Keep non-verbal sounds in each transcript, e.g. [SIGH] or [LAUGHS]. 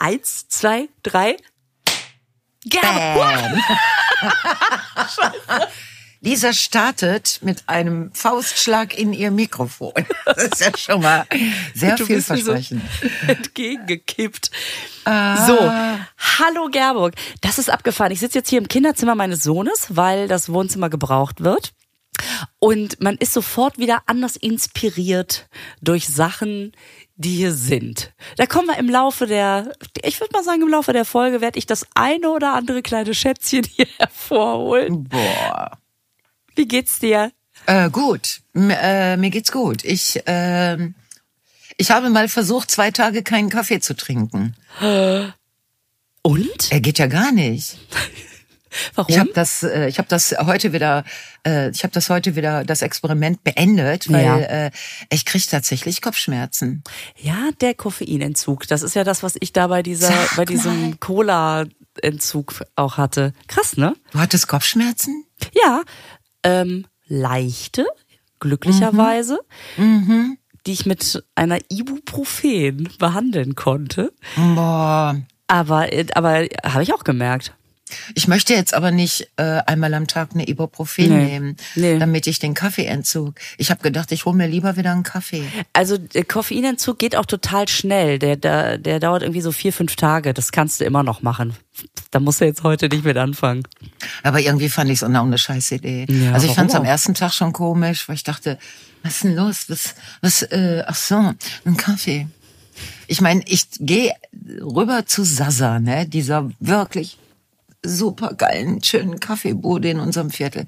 Eins, zwei, drei. Bam. [LAUGHS] Lisa startet mit einem Faustschlag in ihr Mikrofon. Das ist ja schon mal sehr Du vielversprechend. So entgegengekippt. So, hallo Gerburg. Das ist abgefahren. Ich sitze jetzt hier im Kinderzimmer meines Sohnes, weil das Wohnzimmer gebraucht wird. Und man ist sofort wieder anders inspiriert durch Sachen, die hier sind. Da kommen wir im Laufe der, ich würde mal sagen, im Laufe der Folge werde ich das eine oder andere kleine Schätzchen [LAUGHS] hier hervorholen. Boah. Wie geht's dir? Äh, gut, M äh, mir geht's gut. Ich, ähm, ich habe mal versucht, zwei Tage keinen Kaffee zu trinken. [GASPS] Und? Er geht ja gar nicht. [LAUGHS] [LAUGHS] Warum? Ich habe das, äh, ich habe das heute wieder, äh, ich habe das heute wieder das Experiment beendet, weil Ja. äh, ich kriege tatsächlich Kopfschmerzen. Ja, der Koffeinentzug. Das ist ja das, was ich da bei dieser, Sag bei diesem mal. Cola-Entzug auch hatte. Krass, ne? Du hattest Kopfschmerzen? Ja, ähm, leichte, glücklicherweise, Mhm. die ich mit einer Ibuprofen behandeln konnte. Boah. Aber, äh, aber habe ich auch gemerkt. Ich möchte jetzt aber nicht äh, einmal am Tag eine Ibuprofen Nee. nehmen, Nee. damit ich den Kaffeeentzug. Ich habe gedacht, ich hole mir lieber wieder einen Kaffee. Also der Koffeinentzug geht auch total schnell. Der, der, der dauert irgendwie so vier, fünf Tage. Das kannst du immer noch machen. Da musst du jetzt heute nicht mit anfangen. Aber irgendwie fand ich es auch eine scheiß Idee. Ja, also ich fand es am ersten Tag schon komisch, weil ich dachte, was ist denn los? Was, was, äh, ach so, ein Kaffee. Ich meine, ich gehe rüber zu Sasa, ne, dieser wirklich super geilen, schönen Kaffeebude in unserem Viertel.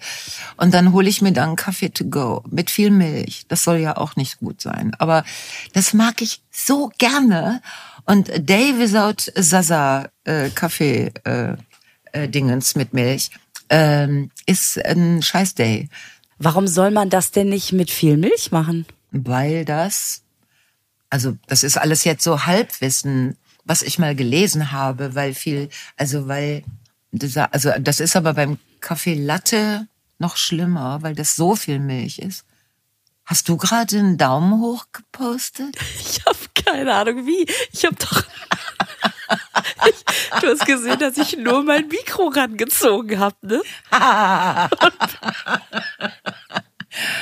Und dann hole ich mir dann Kaffee to go mit viel Milch. Das soll ja auch nicht gut sein. Aber das mag ich so gerne. Und Day without Sasa äh, Kaffee äh, äh, Dingens mit Milch ähm, ist ein scheiß Day. Warum soll man das denn nicht mit viel Milch machen? Weil das, also das ist alles jetzt so Halbwissen, was ich mal gelesen habe, weil viel, also weil dieser, also das ist aber beim Kaffee Latte noch schlimmer, weil das so viel Milch ist. Hast du gerade einen Daumen hoch gepostet? [LAUGHS] Ich habe keine Ahnung wie. Ich habe doch. [LAUGHS] ich, du hast gesehen, dass ich nur mein Mikro rangezogen habe, ne? [LAUGHS]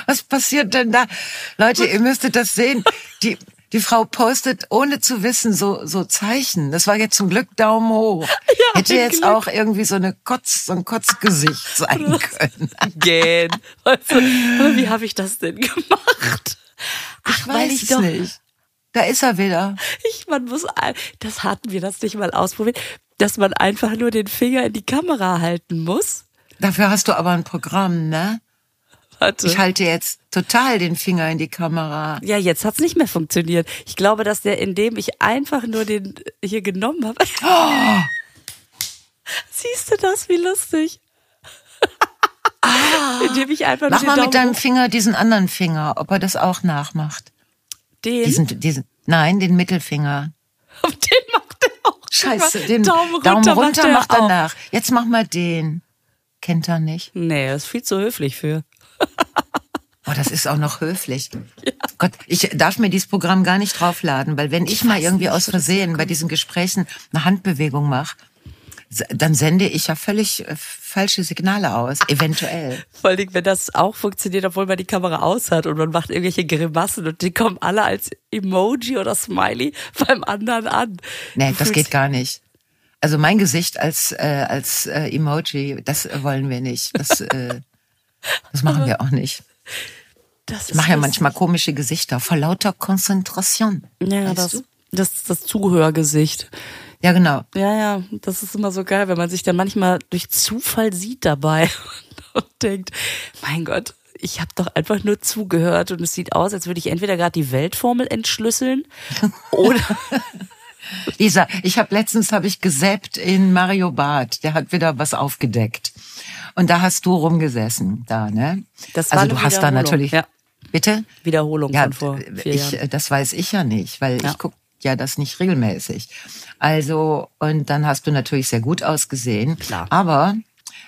Was passiert denn da? Leute, ihr müsstet das sehen. Die, die Frau postet ohne zu wissen so, so Zeichen. Das war jetzt zum Glück Daumen hoch. [LAUGHS] Hätte ein jetzt Glück. auch irgendwie so eine Kotz, so ein Kotzgesicht [LAUGHS] sein können. Gähn. Aber wie habe ich das denn gemacht? Ach, weil ich es doch. nicht. Da ist er wieder. Ich, man muss, das hatten wir das nicht mal ausprobiert, dass man einfach nur den Finger in die Kamera halten muss. Dafür hast du aber ein Programm, ne? Warte. Ich halte jetzt total den Finger in die Kamera. ja, jetzt hat's nicht mehr funktioniert. Ich glaube, dass der, indem ich einfach nur den hier genommen habe. Siehst du das? Wie lustig. indem ich einfach Mach mal mit Daumen deinem Finger diesen anderen Finger, ob er das auch nachmacht. den, Diesen, diesen, nein, den Mittelfinger. [LAUGHS] auf den macht er auch. Scheiße, den Daumen runter, macht er macht er auch. nach. Jetzt mach mal den. Kennt er nicht? Nee, das ist viel zu höflich für. Oh, das ist auch noch höflich. Gott, ich darf mir dieses Programm gar nicht draufladen, weil wenn ich, mal weiß irgendwie nicht, aus Versehen bei diesen Gesprächen eine Handbewegung mache, dann sende ich ja völlig äh, falsche Signale aus, eventuell. Vor allem, wenn das auch funktioniert, obwohl man die Kamera aus hat und man macht irgendwelche Grimassen und die kommen alle als Emoji oder Smiley beim anderen an. Nee, das geht gar nicht. Also mein Gesicht als äh, als äh, Emoji, das wollen wir nicht. Das äh, das machen wir auch nicht. Das Ich mache ja manchmal komische Gesichter vor lauter Konzentration. Ja, das, du? das, das Zuhörgesicht. Ja, genau. Ja, ja, das ist immer so geil, wenn man sich dann manchmal durch Zufall sieht dabei [LAUGHS] und denkt, mein Gott, ich habe doch einfach nur zugehört und es sieht aus, als würde ich entweder gerade die Weltformel entschlüsseln [LAUGHS] oder Lisa, ich habe letztens habe ich gesäppt in Mario Barth. Der hat wieder was aufgedeckt. Und da hast du rumgesessen, da, ne? Das war also du hast da natürlich. ja. Bitte? Wiederholung Ja, von vor vier ich, Jahren. das weiß ich ja nicht, weil Ja. ich guck ja das nicht regelmäßig. Also, und dann hast du natürlich sehr gut ausgesehen. Klar. Aber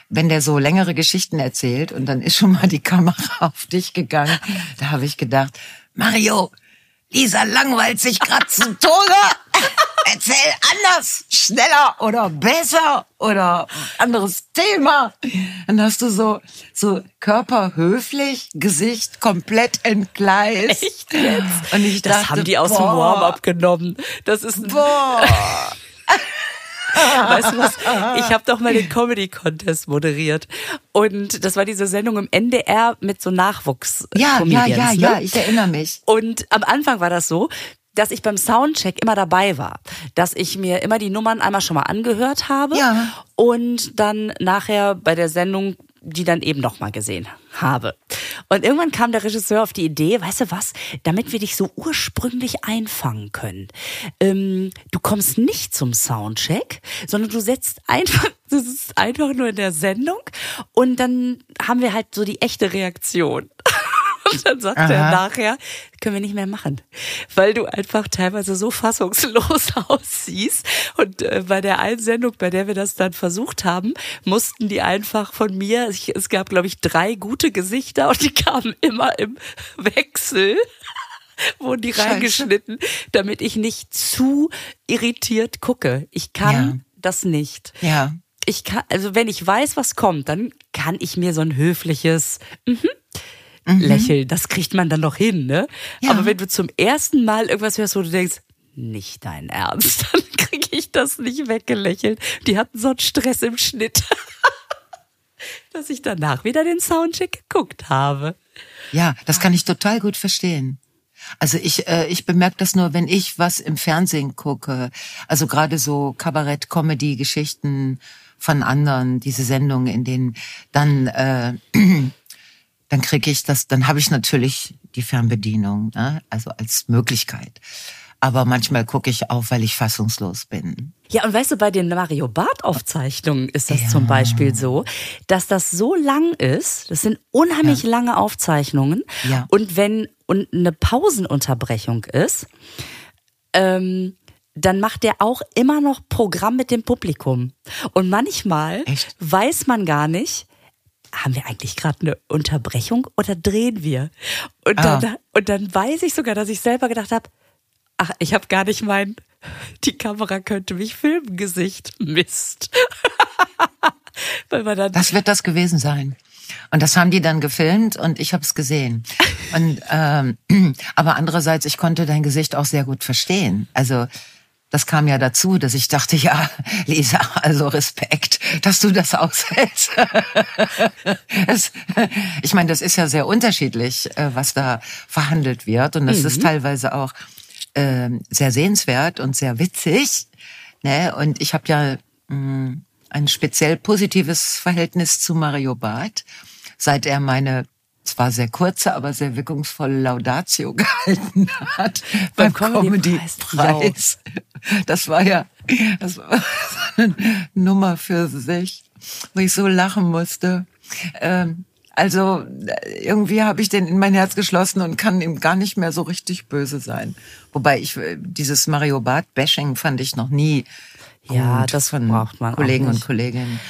wenn der so längere Geschichten erzählt und dann ist schon mal die Kamera [LAUGHS] auf dich gegangen, da habe ich gedacht, Mario, Lisa langweilt sich grad zu Tode. [LAUGHS] Erzähl anders, schneller oder besser oder anderes Thema. Dann hast du so, so Körper höflich, Gesicht komplett entgleist. [LAUGHS] Echt jetzt? Und ich das dachte, haben die aus dem boah, Warm-up genommen. Das ist Boah. [LAUGHS] Weißt du was? Ich habe doch mal den Comedy Contest moderiert und das war diese Sendung im NDR mit so Nachwuchs Ja, ja, ja, ne? ja, ich erinnere mich. Und am Anfang war das so, dass ich beim Soundcheck immer dabei war, dass ich mir immer die Nummern einmal schon mal angehört habe Ja. und dann nachher bei der Sendung die dann eben noch mal gesehen habe. Und irgendwann kam der Regisseur auf die Idee, weißt du was, damit wir dich so ursprünglich einfangen können. Ähm, du kommst nicht zum Soundcheck, sondern du setzt einfach, [LAUGHS] du sitzt einfach nur in der Sendung und dann haben wir halt so die echte Reaktion. Und dann sagt er Aha. nachher, können wir nicht mehr machen, weil du einfach teilweise so fassungslos [LAUGHS] aussiehst. Und äh, bei der einen Sendung, bei der wir das dann versucht haben, mussten die einfach von mir, ich, es gab glaube ich drei gute Gesichter und die kamen immer im [LAUGHS] Wechsel. [LAUGHS] Wurden die Scheiße. reingeschnitten, damit ich nicht zu irritiert gucke. Ich kann Ja. das nicht Ja. ich kann, also wenn ich weiß, was kommt, dann kann ich mir so ein höfliches mhm, Lächeln, das kriegt man dann noch hin, ne? Ja. Aber wenn du zum ersten Mal irgendwas hörst, wo du denkst, nicht dein Ernst, [LAUGHS] dann kriege ich das nicht weggelächelt. Die hatten so einen Stress im Schnitt, [LAUGHS] dass ich danach wieder den Soundcheck geguckt habe. Ja, das kann ich total gut verstehen. Also ich, äh, ich bemerke das nur, wenn ich was im Fernsehen gucke. Also gerade so Kabarett, Comedy, Geschichten von anderen, diese Sendungen, in denen dann, äh, [CLEARS THROAT] dann kriege ich das, dann habe ich natürlich die Fernbedienung, ne? also als Möglichkeit. Aber manchmal gucke ich auch, weil ich fassungslos bin. Ja, und weißt du, bei den Mario Barth Aufzeichnungen ist das Ja. zum Beispiel so, dass das so lang ist, das sind unheimlich lange Aufzeichnungen. Ja. Und wenn und eine Pausenunterbrechung ist, ähm, dann macht der auch immer noch Programm mit dem Publikum. Und manchmal Echt? weiß man gar nicht, haben wir eigentlich gerade eine Unterbrechung oder drehen wir? Und Ah. dann, und dann weiß ich sogar, dass ich selber gedacht habe, ach, ich habe gar nicht mein, die Kamera könnte mich filmen, Gesicht. Mist. [LAUGHS] Weil man dann, Das wird das gewesen sein. Und das haben die dann gefilmt und ich habe es gesehen. Und ähm, [CLEARS THROAT] aber andererseits, ich konnte dein Gesicht auch sehr gut verstehen. Also das kam ja dazu, dass ich dachte, ja, Lisa, also Respekt, dass du das aushältst. [LAUGHS] es, ich meine, das ist ja sehr unterschiedlich, äh, was da verhandelt wird. Und das ist teilweise auch ähm, sehr sehenswert und sehr witzig. Ne? Und ich habe ja mh, ein speziell positives Verhältnis zu Mario Barth, seit er meine zwar sehr kurze, aber sehr wirkungsvolle Laudatio [LAUGHS] gehalten hat beim, Beim Comedy-Preis. Comedy-Preis. Das war ja das war so [LAUGHS] eine Nummer für sich, wo ich so lachen musste. Ähm, also irgendwie habe ich den in mein Herz geschlossen und kann ihm gar nicht mehr so richtig böse sein. Wobei ich äh, dieses Mario Barth Bashing fand ich noch nie Ja, gut das von braucht man auch Kollegen und. Kolleginnen.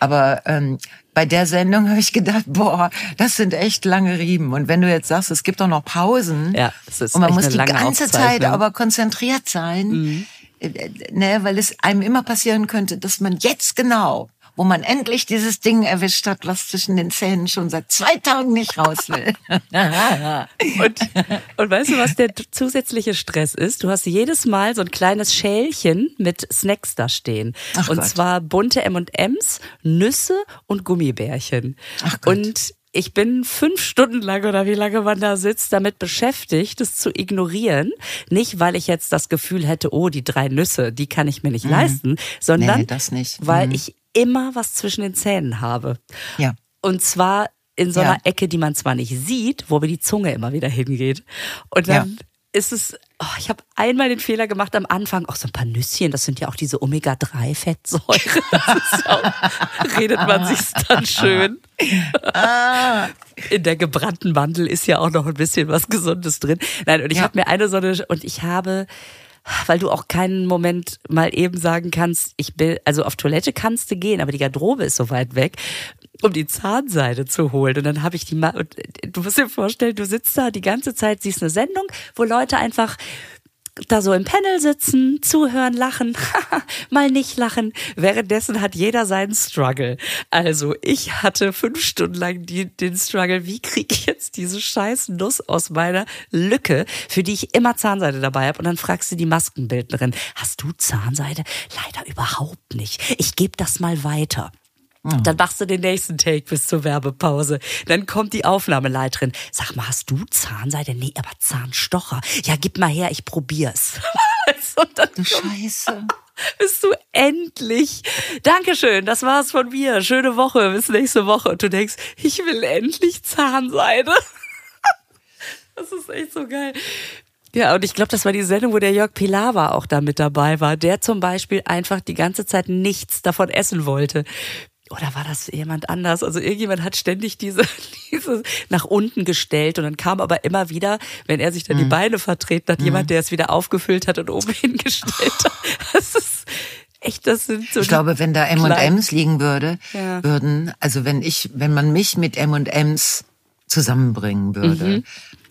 Aber ähm, bei der Sendung habe ich gedacht, boah, das sind echt lange Riemen. Und wenn du jetzt sagst, es gibt doch noch Pausen Ja, es ist und man muss die ganze Zeit. Mhm. aber konzentriert sein, äh, äh, ne, weil es einem immer passieren könnte, dass man jetzt genau, wo man endlich dieses Ding erwischt hat, was zwischen den Zähnen schon seit zwei Tagen nicht raus will. [LAUGHS] Und, und weißt du, was der zusätzliche Stress ist? Du hast jedes Mal so ein kleines Schälchen mit Snacks da stehen. Ach und Gott. zwar bunte M&Ms, Nüsse und Gummibärchen. Ach Gott. Und ich bin fünf Stunden lang oder wie lange man da sitzt, damit beschäftigt, es zu ignorieren. Nicht, weil ich jetzt das Gefühl hätte, oh, die drei Nüsse, die kann ich mir nicht leisten, sondern Mhm. Nee, das nicht. weil Mhm. ich immer was zwischen den Zähnen habe. ja. Und zwar in so Ja. einer Ecke, die man zwar nicht sieht, wo aber die Zunge immer wieder hingeht. Und dann ist es, oh, ich habe einmal den Fehler gemacht am Anfang, auch so ein paar Nüsschen, das sind ja auch diese Omega-3-Fettsäuren. [LAUGHS] Das ist auch, redet man sich's dann schön. In der gebrannten Mandel ist ja auch noch ein bisschen was Gesundes drin. Nein, und ich Ja. habe mir eine so eine, und ich habe, weil du auch keinen Moment mal eben sagen kannst, ich bin, also auf Toilette kannst du gehen, aber die Garderobe ist so weit weg, um die Zahnseide zu holen. Und dann habe ich die mal, du musst dir vorstellen, du sitzt da die ganze Zeit, siehst eine Sendung, wo Leute einfach da so im Panel sitzen, zuhören, lachen, [LAUGHS] mal nicht lachen. Währenddessen hat jeder seinen Struggle. Also ich hatte fünf Stunden lang die, den Struggle, wie kriege ich jetzt diese scheiß Nuss aus meiner Lücke, für die ich immer Zahnseide dabei habe. Und dann fragst du die Maskenbildnerin, hast du Zahnseide? Leider überhaupt nicht. Ich gebe das mal weiter. Dann machst du den nächsten Take bis zur Werbepause. Dann kommt die Aufnahmeleiterin. Sag mal, hast du Zahnseide? Nee, aber Zahnstocher. Ja, gib mal her, ich probier's. [LAUGHS] Und dann Du Scheiße. [LAUGHS] bist du endlich. Dankeschön, das war's von mir. Schöne Woche, bis nächste Woche. Und du denkst, ich will endlich Zahnseide. [LAUGHS] Das ist echt so geil. Ja, und ich glaube, das war die Sendung, wo der Jörg Pilawa auch da mit dabei war, der zum Beispiel einfach die ganze Zeit nichts davon essen wollte. Oder war das jemand anders? Also irgendjemand hat ständig diese, [LAUGHS] diese nach unten gestellt und dann kam aber immer wieder, wenn er sich dann Mhm. die Beine vertreten hat, jemand, der es wieder aufgefüllt hat und oben [LAUGHS] hingestellt hat. Das ist echt, das sind so Ich glaube, wenn da M&M's liegen würde, Ja. würden, also wenn ich, wenn man mich mit M&M's zusammenbringen würde, Mhm.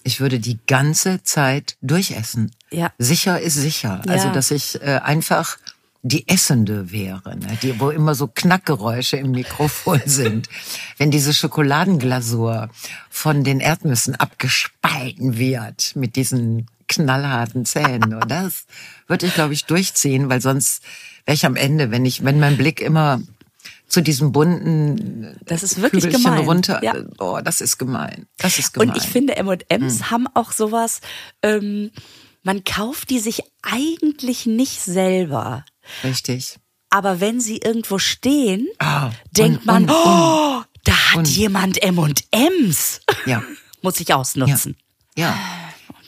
ich würde die ganze Zeit durchessen. Ja. Sicher ist sicher. Also, Ja. dass ich äh, einfach die Essende wäre, ne? die, wo immer so Knackgeräusche im Mikrofon [LAUGHS] sind. Wenn diese Schokoladenglasur von den Erdnüssen abgespalten wird mit diesen knallharten Zähnen. Und das würde ich, glaube ich, durchziehen, weil sonst wäre ich am Ende, wenn ich, wenn mein Blick immer zu diesem bunten Das ist wirklich Kügelchen gemein. runter, Ja. oh, das ist gemein. Das ist gemein. Und ich finde, M&M's Hm. haben auch sowas, ähm, man kauft die sich eigentlich nicht selber. Richtig. Aber wenn sie irgendwo stehen, Ah, denkt und- man, und- oh, da hat jemand M&M's. Ja. [LAUGHS] Muss ich ausnutzen. Ja.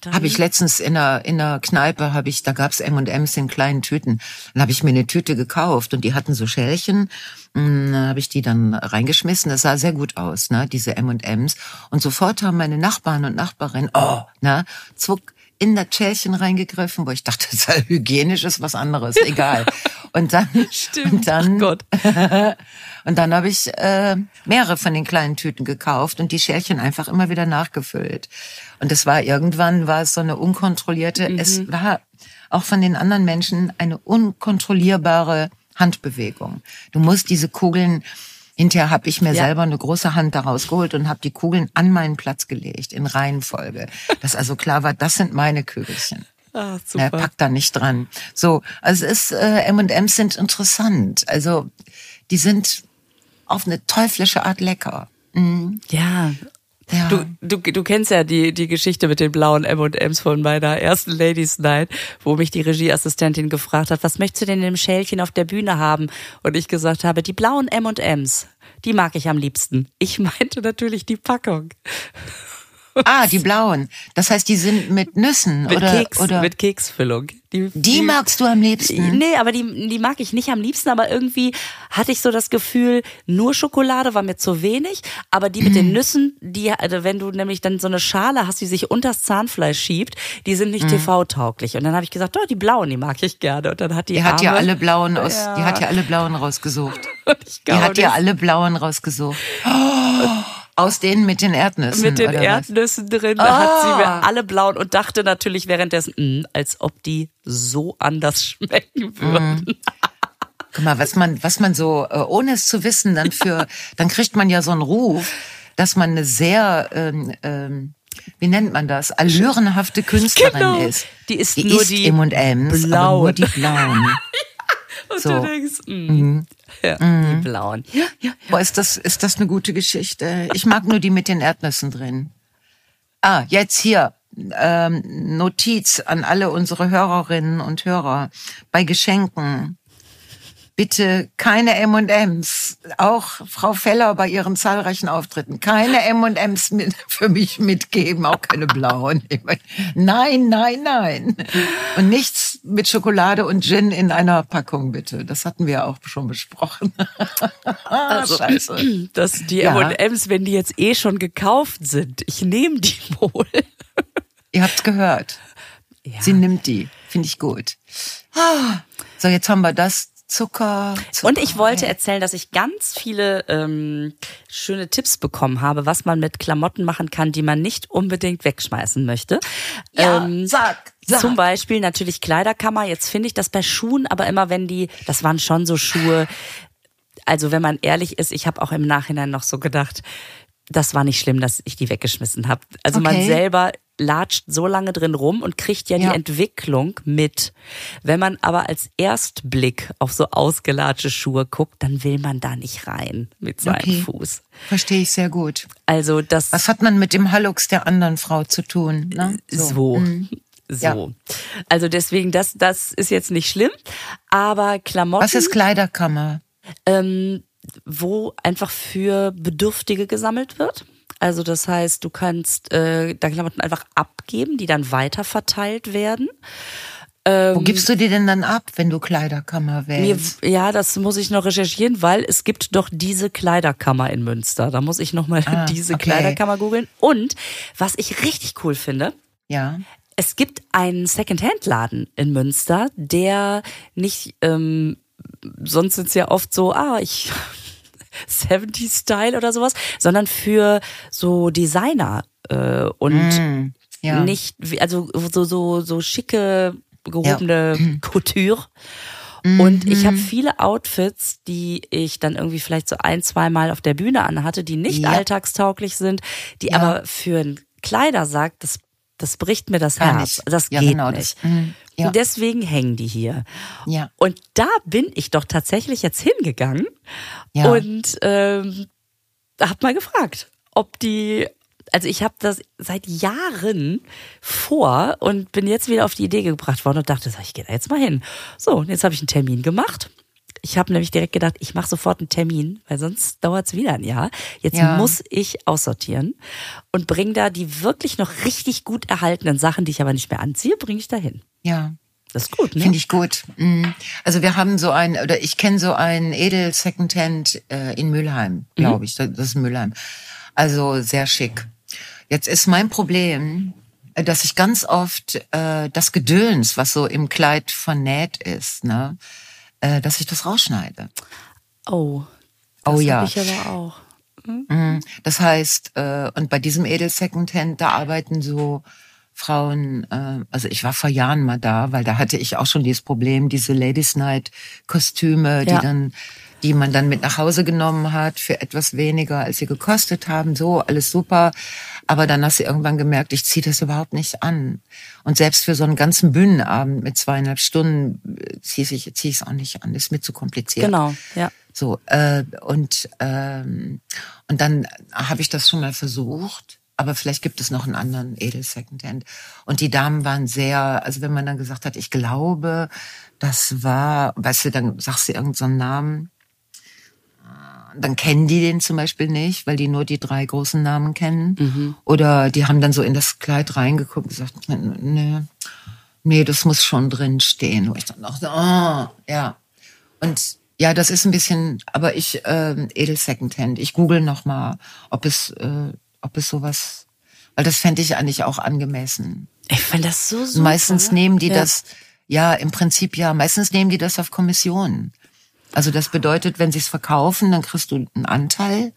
dann- Habe ich letztens in einer, in einer Kneipe, habe ich, da gab's M&M's in kleinen Tüten. Dann habe ich mir eine Tüte gekauft und die hatten so Schälchen. Und Dann habe ich die dann reingeschmissen. Das sah sehr gut aus, ne, diese M&M's. Und sofort haben meine Nachbarn und Nachbarinnen, oh, ne, zwock in das Schälchen reingegriffen, wo ich dachte, das ist hygienisch ist was anderes, egal. Und dann, [LAUGHS] Stimmt. und dann, [LAUGHS] und dann habe ich äh, mehrere von den kleinen Tüten gekauft und die Schälchen einfach immer wieder nachgefüllt. Und es war irgendwann war es so eine unkontrollierte, es war auch von den anderen Menschen eine unkontrollierbare Handbewegung. Du musst diese Kugeln Hinterher habe ich mir Ja. selber eine große Hand daraus geholt und habe die Kugeln an meinen Platz gelegt in Reihenfolge, dass also klar war, das sind meine Kügelchen. Ah, Ne, super. pack da nicht dran. So, also es ist äh, M&M's sind interessant. Also die sind auf eine teuflische Art lecker. Ja. Ja. Du, du, du kennst ja die, die Geschichte mit den blauen M&M's von meiner ersten Ladies Night, wo mich die Regieassistentin gefragt hat, was möchtest du denn in dem Schälchen auf der Bühne haben? Und ich gesagt habe, die blauen M&M's, die mag ich am liebsten. Ich [LAUGHS] meinte natürlich die Packung. Ah, die blauen. Das heißt, die sind mit Nüssen Mit oder Keks, oder mit Keksfüllung. Die, die magst du am liebsten. Nee, aber die, die mag ich nicht am liebsten, aber irgendwie hatte ich so das Gefühl, nur Schokolade war mir zu wenig, aber die mit den Mhm. Nüssen, die, also wenn du nämlich dann so eine Schale hast, die sich unters Zahnfleisch schiebt, die sind nicht TV-tauglich. Und dann habe ich gesagt, oh, die blauen, die mag ich gerne. Und dann hat die, Die hat ja Arme- alle blauen aus, Ja. die hat ja alle blauen rausgesucht. [LAUGHS] Die hat ja alle blauen rausgesucht. [GASPS] [GASPS] Aus denen mit den Erdnüssen. mit den oder was? Erdnüssen drin, da hat sie mir Ah. alle blauen und dachte natürlich währenddessen, mh, als ob die so anders [LAUGHS] schmecken würden. Guck mal, was man, was man so, äh, ohne es zu wissen, dann für, [LAUGHS] dann kriegt man ja so einen Ruf, dass man eine sehr, ähm, ähm, wie nennt man das, allürenhafte Künstlerin Genau. ist. Die ist die nur isst die M&M's, blauen. nur die blauen. [LAUGHS] Und So. du denkst, mh, ja, die blauen. Ja, ja, Boah, ist das, ist das eine gute Geschichte? Ich mag nur die mit den Erdnüssen drin. Ah, jetzt hier. Ähm, Notiz an alle unsere Hörerinnen und Hörer. Bei Geschenken. Bitte keine M&M's. Auch Frau Feller bei ihren zahlreichen Auftritten. Keine M&M's mit, für mich mitgeben. Auch keine blauen. Nein, nein, nein. Und nichts mit Schokolade und Gin in einer Packung, bitte. Das hatten wir auch schon besprochen. [LAUGHS] Also, Scheiße. [CLEARS THROAT] dass die Ja. M&M's, wenn die jetzt eh schon gekauft sind, ich nehme die [LAUGHS] wohl. Ihr habt's gehört. Ja. Sie nimmt die. Finde ich gut. Ah, So, jetzt haben wir das Zucker, Zucker. Und ich wollte erzählen, dass ich ganz viele ähm, schöne Tipps bekommen habe, was man mit Klamotten machen kann, die man nicht unbedingt wegschmeißen möchte. Ja, ähm, sag, sag. Zum Beispiel natürlich Kleiderkammer. Jetzt finde ich das bei Schuhen, aber immer wenn die, das waren schon so Schuhe. Also wenn man ehrlich ist, ich habe auch im Nachhinein noch so gedacht, das war nicht schlimm, dass ich die weggeschmissen habe. Also man Okay. selber latscht so lange drin rum und kriegt ja, Ja. die Entwicklung mit. Wenn man aber als Erstblick auf so ausgelatschte Schuhe guckt, dann will man da nicht rein mit seinem Okay. Fuß. Verstehe ich sehr gut. Also das Was hat man mit dem Hallux der anderen Frau zu tun? Ne? so. Mhm. So. Ja. Also deswegen, das, das ist jetzt nicht schlimm. Aber Klamotten. Was ist Kleiderkammer? ähm, wo einfach für Bedürftige gesammelt wird. Also das heißt, du kannst äh, deine Klamotten einfach abgeben, die dann weiter verteilt werden. Wo gibst du die denn dann ab, wenn du Kleiderkammer Ähm, Mir, wählst? ja, das muss ich noch recherchieren, weil es gibt doch diese Kleiderkammer in Münster. Da muss ich noch mal Ah, [LAUGHS] diese okay. Kleiderkammer googeln. Und was ich richtig cool finde, Ja. es gibt einen Secondhand-Laden in Münster, der nicht, ähm, sonst sind's ja oft so, ah, ich 70 Style oder sowas, sondern für so Designer äh, und Mm, ja. nicht, also so so so schicke gehobene Couture. Und ich habe viele Outfits, die ich dann irgendwie vielleicht so ein, zwei Mal auf der Bühne anhatte, die nicht Ja. alltagstauglich sind, die Ja. aber für einen Kleidersack, das, das bricht mir das Gar Herz. nicht. Das Ja, geht genau, nicht. das- mhm, ja. Und deswegen hängen die hier. Ja. Und da bin ich doch tatsächlich jetzt hingegangen Ja. und ähm, hab mal gefragt, ob die, also ich habe das seit Jahren vor und bin jetzt wieder auf die Idee gebracht worden und dachte, ich gehe da jetzt mal hin. So, und jetzt habe ich einen Termin gemacht. Ich habe nämlich direkt gedacht, ich mache sofort einen Termin, weil sonst dauert's wieder ein Jahr. Jetzt Ja. muss ich aussortieren und bringe da die wirklich noch richtig gut erhaltenen Sachen, die ich aber nicht mehr anziehe, bringe ich da hin. Ja. Das ist gut, ne? Finde ich gut. Mm. Also wir haben so ein, oder ich kenne so ein Edel Secondhand äh, in Mülheim, glaube ich. Das das ist Mülheim. Also sehr schick. Jetzt ist mein Problem, äh, dass ich ganz oft äh, das Gedöns, was so im Kleid vernäht ist, ne, äh, dass ich das rausschneide. Oh. Das Oh ja. ich aber auch. Mhm. Das heißt, äh, und bei diesem Edel Secondhand, da arbeiten so Frauen, äh, also ich war vor Jahren mal da, weil da hatte ich auch schon dieses Problem, diese Ladies Night Kostüme, Ja. die dann, die man dann mit nach Hause genommen hat für etwas weniger, als sie gekostet haben. So, alles super. Aber dann hast du irgendwann gemerkt, ich ziehe das überhaupt nicht an. Und selbst für so einen ganzen Bühnenabend mit zweieinhalb Stunden äh, ziehe ich zieh es auch nicht an. Ist mir zu kompliziert. Genau, ja. So, äh, und, ähm, und dann habe ich das schon mal versucht, aber vielleicht gibt es noch einen anderen Edel Secondhand. Und die Damen waren sehr, also wenn man dann gesagt hat, ich glaube, das war, weißt du, dann sagst du irgendeinen so Namen, äh, dann kennen die den zum Beispiel nicht, weil die nur die drei großen Namen kennen. Oder die haben dann so in das Kleid reingeguckt und gesagt, nee, nee, das muss schon drin stehen. Wo ich dann dachte, oh, ja. Und ja, das ist ein bisschen, aber ich ähm, edel Secondhand. Ich google noch mal, ob es, äh, ob es sowas, weil das fände ich eigentlich auch angemessen. Ich finde das so super. Meistens nehmen die ja. das, ja, im Prinzip ja, meistens nehmen die das auf Kommission. Also das bedeutet, wenn sie es verkaufen, dann kriegst du einen Anteil.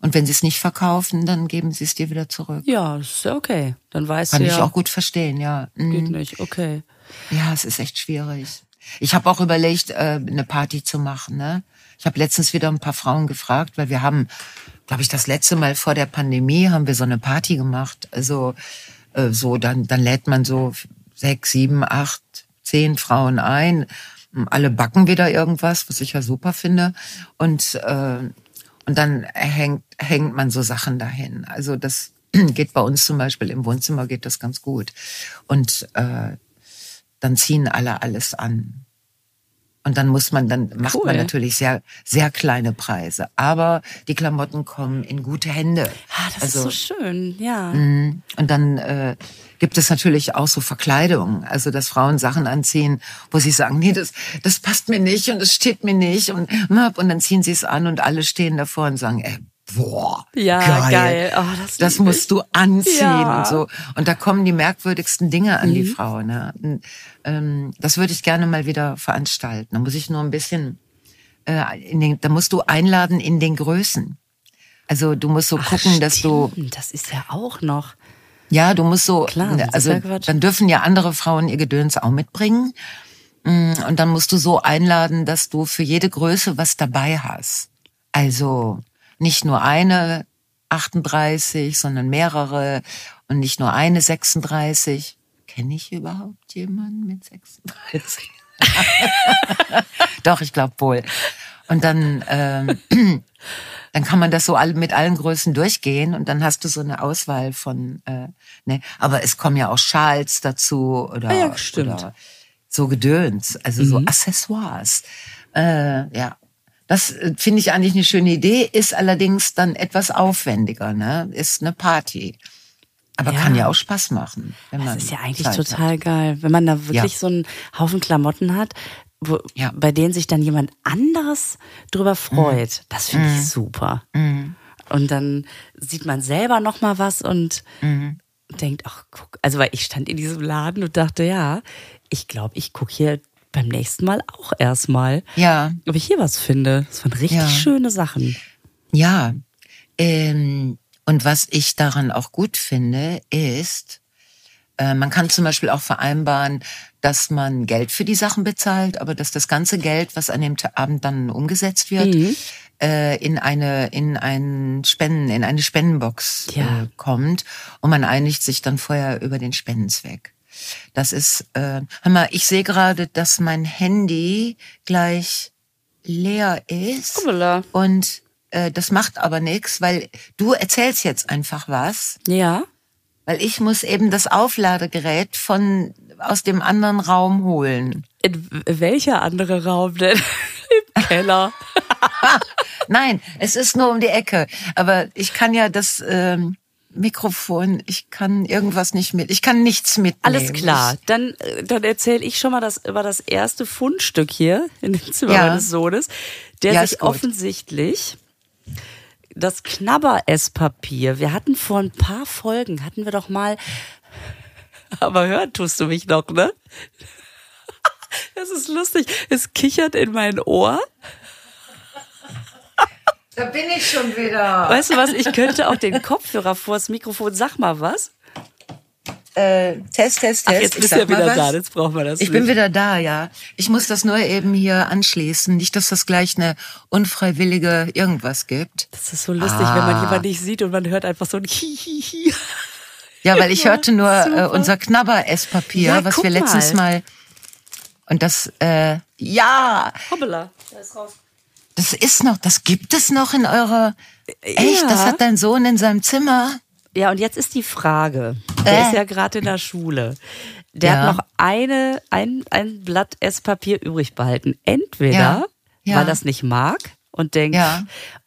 Und wenn sie es nicht verkaufen, dann geben sie es dir wieder zurück. Ja, ist ja okay. Dann weißt Kann du ich ja, auch gut verstehen, ja. Mhm. geht nicht, okay. Ja, es ist echt schwierig. Ich habe auch überlegt, äh, eine Party zu machen. Ne? Ich habe letztens wieder ein paar Frauen gefragt, weil wir haben, glaube ich, das letzte Mal vor der Pandemie haben wir so eine Party gemacht. Also äh, so, dann, dann lädt man so sechs, sieben, acht, zehn Frauen ein. Alle backen wieder irgendwas, was ich ja super finde. Und, äh, und dann hängt, hängt man so Sachen dahin. Also das [CLEARS THROAT] geht bei uns zum Beispiel im Wohnzimmer geht das ganz gut. Und äh, dann ziehen alle alles an. Und dann muss man, dann macht Cool. man natürlich sehr, sehr kleine Preise. Aber die Klamotten kommen in gute Hände. Ah, das also, ist so schön, ja. und dann äh, gibt es natürlich auch so Verkleidungen, also dass Frauen Sachen anziehen, wo sie sagen, nee, das, das passt mir nicht und es steht mir nicht und und dann ziehen sie es an und alle stehen davor und sagen, ey, boah, Ja, geil. geil. Oh, das das musst du anziehen Ja. und so. Und da kommen die merkwürdigsten Dinge an die Mhm. Frau. Ne? Und, ähm, das würde ich gerne mal wieder veranstalten. Da muss ich nur ein bisschen, äh, in den, da musst du einladen in den Größen. Also du musst so Ach, gucken, dass du stimmt, Das ist ja auch noch. ja, du musst so, Klar, also ja dann dürfen ja andere Frauen ihr Gedöns auch mitbringen. Mm, Und dann musst du so einladen, dass du für jede Größe was dabei hast. Also nicht nur eine 38, sondern mehrere und nicht nur eine 36. Kenne ich überhaupt jemanden mit 36? [LAUGHS] Doch, ich glaube wohl. Und dann, ähm, [CLEARS THROAT] dann kann man das so all, mit allen Größen durchgehen und dann hast du so eine Auswahl von, äh, ne, aber es kommen ja auch Schals dazu oder, Ah ja, oder so Gedöns, also so Accessoires. Äh, ja, das äh, finde ich eigentlich eine schöne Idee, ist allerdings dann etwas aufwendiger, ne? Ist eine Party. Aber Ja. kann ja auch Spaß machen. Wenn man Das ist ja eigentlich Zeit total Hat. geil, wenn man da wirklich Ja. so einen Haufen Klamotten hat, wo, Ja. bei denen sich dann jemand anderes drüber freut. Das finde Mhm. ich super. Und dann sieht man selber noch mal was und Mhm. denkt, ach guck, also weil ich stand in diesem Laden und dachte, ja, ich glaube, ich gucke hier beim nächsten Mal auch erstmal, Ja, ob ich hier was finde. Das waren richtig Ja. schöne Sachen. ja. Ähm, und was ich daran auch gut finde, ist, äh, man kann zum Beispiel auch vereinbaren, dass man Geld für die Sachen bezahlt, aber dass das ganze Geld, was an dem Abend dann umgesetzt wird, äh, in eine in einen Spenden in eine Spendenbox Ja. äh, kommt und man einigt sich dann vorher über den Spendenzweck. Das ist, äh, hör mal, ich sehe gerade, dass mein Handy gleich leer ist. Hoppala. Und äh, das macht aber nichts, weil du erzählst jetzt einfach was, Ja. weil ich muss eben das Aufladegerät von aus dem anderen Raum holen. In welcher andere Raum denn? [LAUGHS] Im Keller. [LAUGHS] Nein, es ist nur um die Ecke. Aber ich kann ja das ähm, Mikrofon, ich kann irgendwas nicht mit, ich kann nichts mitnehmen. Alles klar. Dann, äh, dann erzähle ich schon mal das über das erste Fundstück hier in dem Zimmer Ja. meines Sohnes, der Ja, sich offensichtlich das Knabber-Esspapier. Wir hatten vor ein paar Folgen, hatten wir doch mal, [LAUGHS] aber hören tust du mich noch, ne? [LAUGHS] Das ist lustig. Es kichert in mein Ohr. Da bin ich schon wieder. Weißt du was? Ich könnte auch den Kopfhörer vors Mikrofon. Sag mal was. Äh, Test, Test, Test. Ach, jetzt Ich bist du ja wieder was. da. Jetzt brauchen wir das Ich nicht. bin wieder da, ja. Ich muss das nur eben hier anschließen. Nicht, dass das gleich eine unfreiwillige irgendwas gibt. Das ist so lustig, wenn man Ah. jemanden nicht sieht und man hört einfach so ein Hihihi. Ja, weil ich hörte nur äh, unser Knabber-Esspapier, Ja, was wir letztens mal. mal. Und das, äh, ja, Hoppala. Da ist raus. Das ist noch, das gibt es noch in eurer. Echt? Ja. Das hat dein Sohn in seinem Zimmer? Ja, und jetzt ist die Frage. Der Äh. ist ja gerade in der Schule. Der Ja. hat noch eine, ein, ein Blatt Esspapier übrig behalten. Entweder, Ja. Weil er das nicht mag und denkt,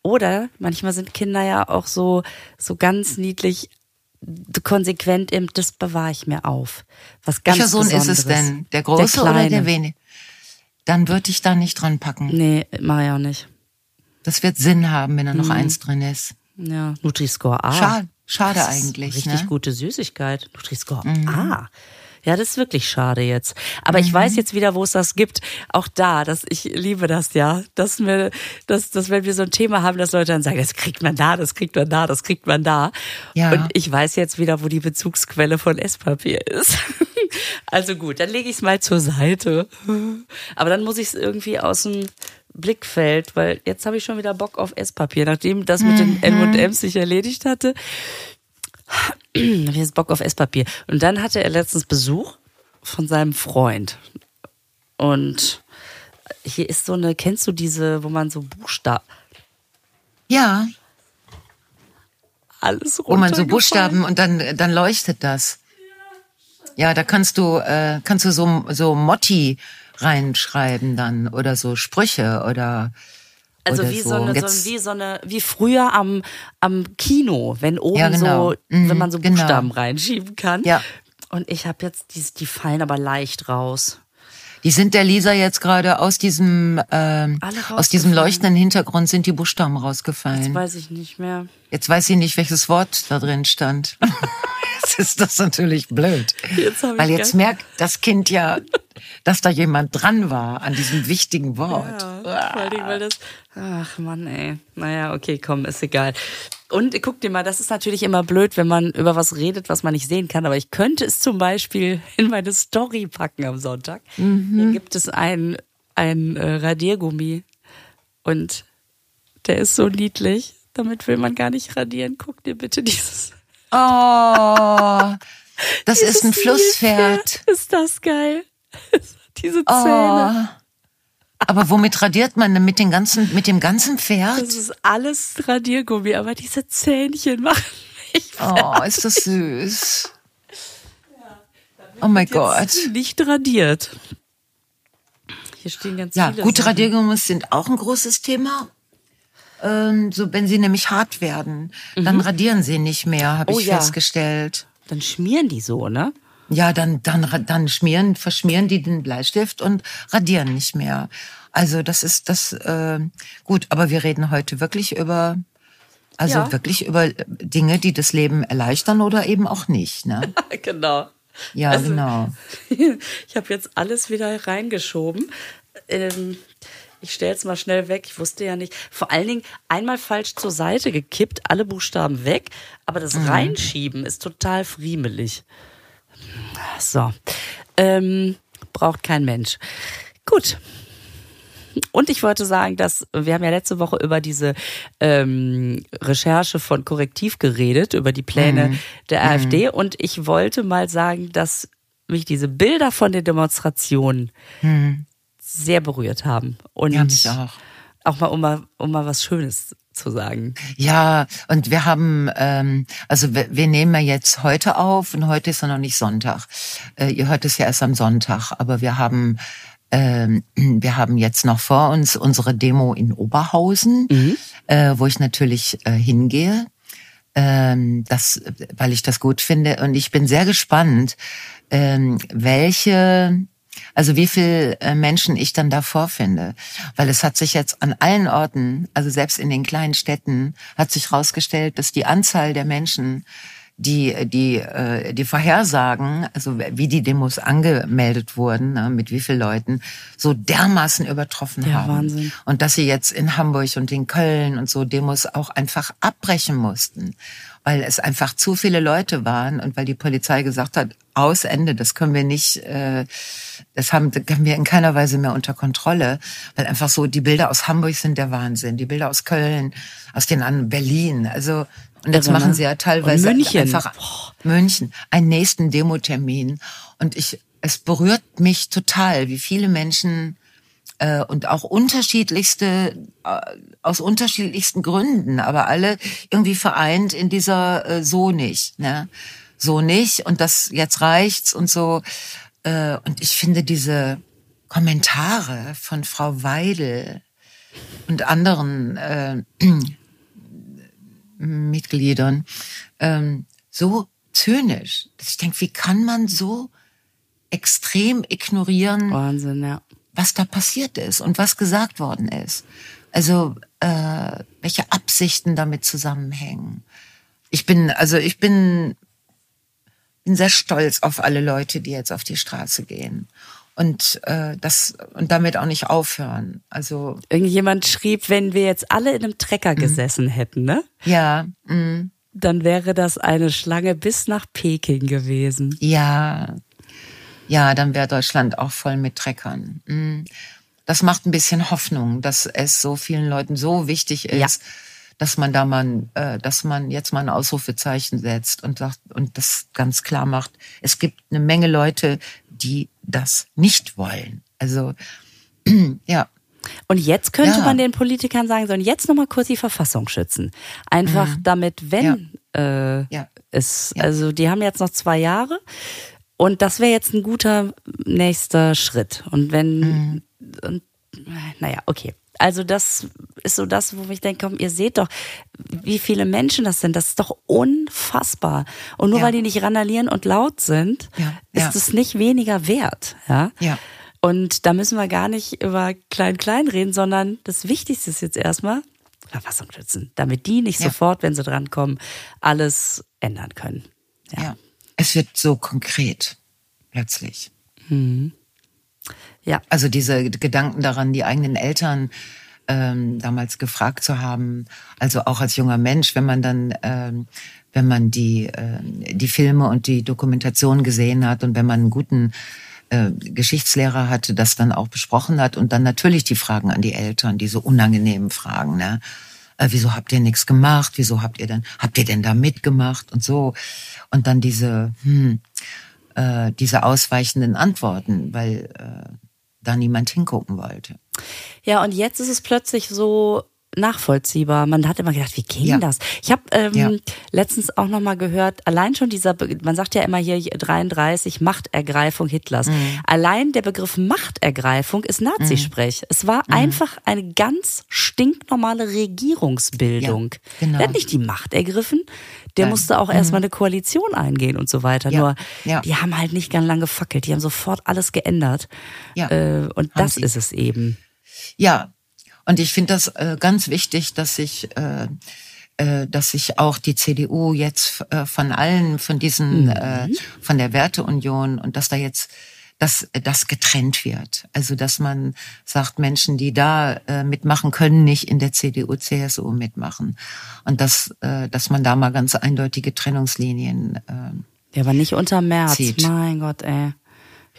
oder manchmal sind Kinder ja auch so, so ganz niedlich konsequent im, das bewahre ich mir auf. Was ganz Welcher Sohn ist Besonderes. es denn? Der große der oder der wenige? Dann würde ich da nicht dran packen. Nee, mach ich auch nicht. Das wird Sinn haben, wenn da Mhm. noch eins drin ist. Ja, Nutri-Score A. Schade, schade eigentlich. Richtig ne? gute Süßigkeit. Nutri-Score A. Ja, das ist wirklich schade jetzt. Aber ich weiß jetzt wieder, wo es das gibt. Auch da, dass ich liebe das ja, dass wir, dass, dass wenn wir so ein Thema haben, dass Leute dann sagen, das kriegt man da, das kriegt man da, das kriegt man da. Ja. Und ich weiß jetzt wieder, wo die Bezugsquelle von Esspapier ist. [LAUGHS] Also gut, dann lege ich es mal zur Seite. Aber dann muss ich es irgendwie aus dem Blickfeld, weil jetzt habe ich schon wieder Bock auf Esspapier, nachdem das mit den M&M's sich erledigt hatte. Habe jetzt Bock auf Esspapier. Und dann hatte er letztens Besuch von seinem Freund. Und hier ist so eine, kennst du diese, wo man so Buchstaben, Ja, alles wo man so Buchstaben und dann, dann leuchtet das. Ja, da kannst du, äh, kannst du so, so Motti reinschreiben dann oder so Sprüche oder Also wie so. so, eine, so, wie so eine, wie früher am, am Kino, wenn oben Ja, genau. so, Mhm, wenn man so genau. Buchstaben reinschieben kann. Ja. Und ich habe jetzt, die, die fallen aber leicht raus. Die sind der Lisa jetzt gerade aus diesem ähm, aus diesem leuchtenden Hintergrund sind die Buchstaben rausgefallen. Jetzt weiß ich nicht mehr. Jetzt weiß ich nicht, welches Wort da drin stand. [LAUGHS] jetzt ist das natürlich blöd. Jetzt Weil jetzt merkt das Kind ja, dass da jemand dran war an diesem wichtigen Wort. Ja, vor allem, weil das. Ach Mann, ey. Naja, okay, komm, ist egal. Und guck dir mal, das ist natürlich immer blöd, wenn man über was redet, was man nicht sehen kann. Aber ich könnte es zum Beispiel [LAUGHS] in meine Story packen am Sonntag. Hier gibt es ein, ein äh, Radiergummi. Und der ist so niedlich. Damit will man gar nicht radieren. Guck dir bitte dieses. Oh, das ist ein dieses Flusspferd. Ist das geil? [LAUGHS] Diese Oh. Zähne. Aber womit radiert man denn mit den ganzen, mit dem ganzen Pferd? Das ist alles Radiergummi, aber diese Zähnchen machen mich Oh, ist das süß. Oh mein Gott. nicht radiert. Hier stehen ganz Ja, viele. gute Sachen. Radiergummis sind auch ein großes Thema. Ähm, so, wenn sie nämlich hart werden, dann radieren sie nicht mehr, habe Oh ich ja. festgestellt. Dann schmieren die so, ne? Ja, dann, dann, dann schmieren, verschmieren die den Bleistift und radieren nicht mehr. Also das ist das äh, gut, aber wir reden heute wirklich über, also Ja. wirklich über Dinge, die das Leben erleichtern oder eben auch nicht. Ne? [LAUGHS] genau. Ja, Also- genau. [LAUGHS] Ich habe jetzt alles wieder reingeschoben. Ähm, ich stelle es mal schnell weg. Ich wusste ja nicht. Vor allen Dingen einmal falsch zur Seite gekippt, alle Buchstaben weg. Aber das Mhm. Reinschieben ist total friemelig. So. Ähm, braucht kein Mensch. Gut. Und ich wollte sagen, dass wir haben ja letzte Woche über diese ähm, Recherche von Korrektiv geredet, über die Pläne der AfD. Und ich wollte mal sagen, dass mich diese Bilder von den Demonstrationen sehr berührt haben. Und Ja, mich auch. auch mal, um mal, um mal was Schönes zu sagen. Ja, und wir haben, ähm, also wir, wir nehmen ja jetzt heute auf und heute ist ja noch nicht Sonntag. Äh, ihr hört es ja erst am Sonntag, aber wir haben ähm, [CLEARS THROAT] wir haben jetzt noch vor uns unsere Demo in Oberhausen, äh, wo ich natürlich äh, hingehe, ähm, das, weil ich das gut finde. Und ich bin sehr gespannt, ähm, welche, also wie viel äh, Menschen ich dann da vorfinde. Weil es hat sich jetzt an allen Orten, also selbst in den kleinen Städten, hat sich herausgestellt, dass die Anzahl der Menschen, die die äh, die Vorhersagen, also wie die Demos angemeldet wurden, ne, mit wie vielen Leuten, so dermaßen übertroffen Ja, haben. Wahnsinn. Und dass sie jetzt in Hamburg und in Köln und so Demos auch einfach abbrechen mussten, weil es einfach zu viele Leute waren und weil die Polizei gesagt hat, aus Ende, das können wir nicht, äh, das haben, das haben wir in keiner Weise mehr unter Kontrolle, weil einfach so die Bilder aus Hamburg sind der Wahnsinn, die Bilder aus Köln, aus den anderen Berlin, also und jetzt Irre, ne? machen sie ja teilweise München. einfach München, einen nächsten Demotermin und ich, es berührt mich total, wie viele Menschen äh, und auch unterschiedlichste äh, aus unterschiedlichsten Gründen, aber alle irgendwie vereint in dieser äh, so nicht, ne? So nicht und das jetzt reicht's und so äh, und ich finde diese Kommentare von Frau Weidel und anderen äh, [CLEARS THROAT] Mitgliedern ähm, so zynisch, dass ich denke, wie kann man so extrem ignorieren, Wahnsinn, ja. Was da passiert ist und was gesagt worden ist. Also äh, welche Absichten damit zusammenhängen. Ich bin, also ich bin, bin sehr stolz auf alle Leute, die jetzt auf die Straße gehen und äh, das und damit auch nicht aufhören. Also Irgendjemand schrieb, wenn wir jetzt alle in einem Trecker gesessen hätten, ne? ja, mm, Dann wäre das eine Schlange bis nach Peking gewesen. ja, ja, dann wäre Deutschland auch voll mit Treckern. Mm. Das macht ein bisschen Hoffnung, dass es so vielen Leuten so wichtig ist, Ja. dass man da mal, äh, dass man jetzt mal ein Ausrufezeichen setzt und sagt und das ganz klar macht. Es gibt eine Menge Leute, die das nicht wollen. Also [CLEARS THROAT] ja, Und jetzt könnte Ja. man den Politikern sagen, sollen jetzt nochmal kurz die Verfassung schützen. Einfach damit, wenn Äh, Ja. es, Ja. also die haben jetzt noch zwei Jahre und das wäre jetzt ein guter nächster Schritt. Und wenn, Mhm. und, naja, okay. Also das ist so das, wo ich denke, komm, ihr seht doch, wie viele Menschen das sind. Das ist doch unfassbar. Und nur Ja. weil die nicht randalieren und laut sind, Ja, ist ja. es nicht weniger wert. Ja. Ja. Und da müssen wir gar nicht über Klein-Klein reden, sondern das Wichtigste ist jetzt erstmal Verfassungsschützen, damit die nicht Ja. sofort, wenn sie drankommen, alles ändern können. Ja. Es wird so konkret, plötzlich. Ja, Also diese Gedanken daran, die eigenen Eltern ähm, damals gefragt zu haben, also auch als junger Mensch, wenn man dann, ähm, wenn man die, äh, die Filme und die Dokumentation gesehen hat und wenn man einen guten äh, Geschichtslehrer hatte, das dann auch besprochen hat und dann natürlich die Fragen an die Eltern, diese unangenehmen Fragen, ne? Äh, wieso habt ihr nichts gemacht? Wieso habt ihr denn, habt ihr denn da mitgemacht und so? Und dann diese, hm, äh, diese ausweichenden Antworten, weil äh, da niemand hingucken wollte. Ja, und jetzt ist es plötzlich so nachvollziehbar. Man hat immer gedacht, wie ging Ja. das? Ich habe ähm, Ja. letztens auch noch mal gehört, allein schon dieser, Be man sagt ja immer hier 33 Machtergreifung Hitlers. Mhm. Allein der Begriff Machtergreifung ist Nazisprech. Es war Mhm. einfach eine ganz stinknormale Regierungsbildung. Ja, genau. Der hat nicht die Macht ergriffen, der Nein. musste auch erstmal eine Koalition eingehen und so weiter. Ja. Nur Ja. die haben halt nicht ganz lange gefackelt, die haben sofort alles geändert. Ja. Äh, und Haben das sie. ist es eben. Ja, und ich finde das äh, ganz wichtig, dass sich äh, äh, dass sich auch die CDU jetzt äh, von allen, von diesen, äh, von der Werteunion und dass da jetzt dass das getrennt wird. Also dass man sagt, Menschen, die da äh, mitmachen, können nicht in der CDU, CSU mitmachen. Und dass, äh, dass man da mal ganz eindeutige Trennungslinien äh, Ja, aber nicht unter März. Zieht. Mein Gott, ey.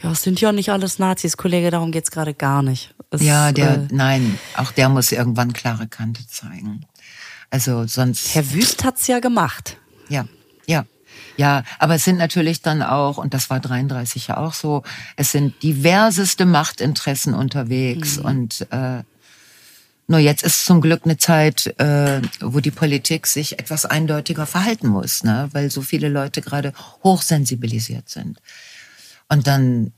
Ja, es sind ja nicht alles Nazis, Kollege, darum geht's gerade gar nicht. Es, Ja, der, äh, nein, auch der muss irgendwann klare Kante zeigen. Also sonst. Herr Wüst hat's ja gemacht. Ja, ja. Ja, aber es sind natürlich dann auch, und das war 33 ja auch so, es sind diverseste Machtinteressen unterwegs und äh, nur jetzt ist zum Glück eine Zeit, äh, wo die Politik sich etwas eindeutiger verhalten muss, ne? weil so viele Leute gerade hochsensibilisiert sind. Und dann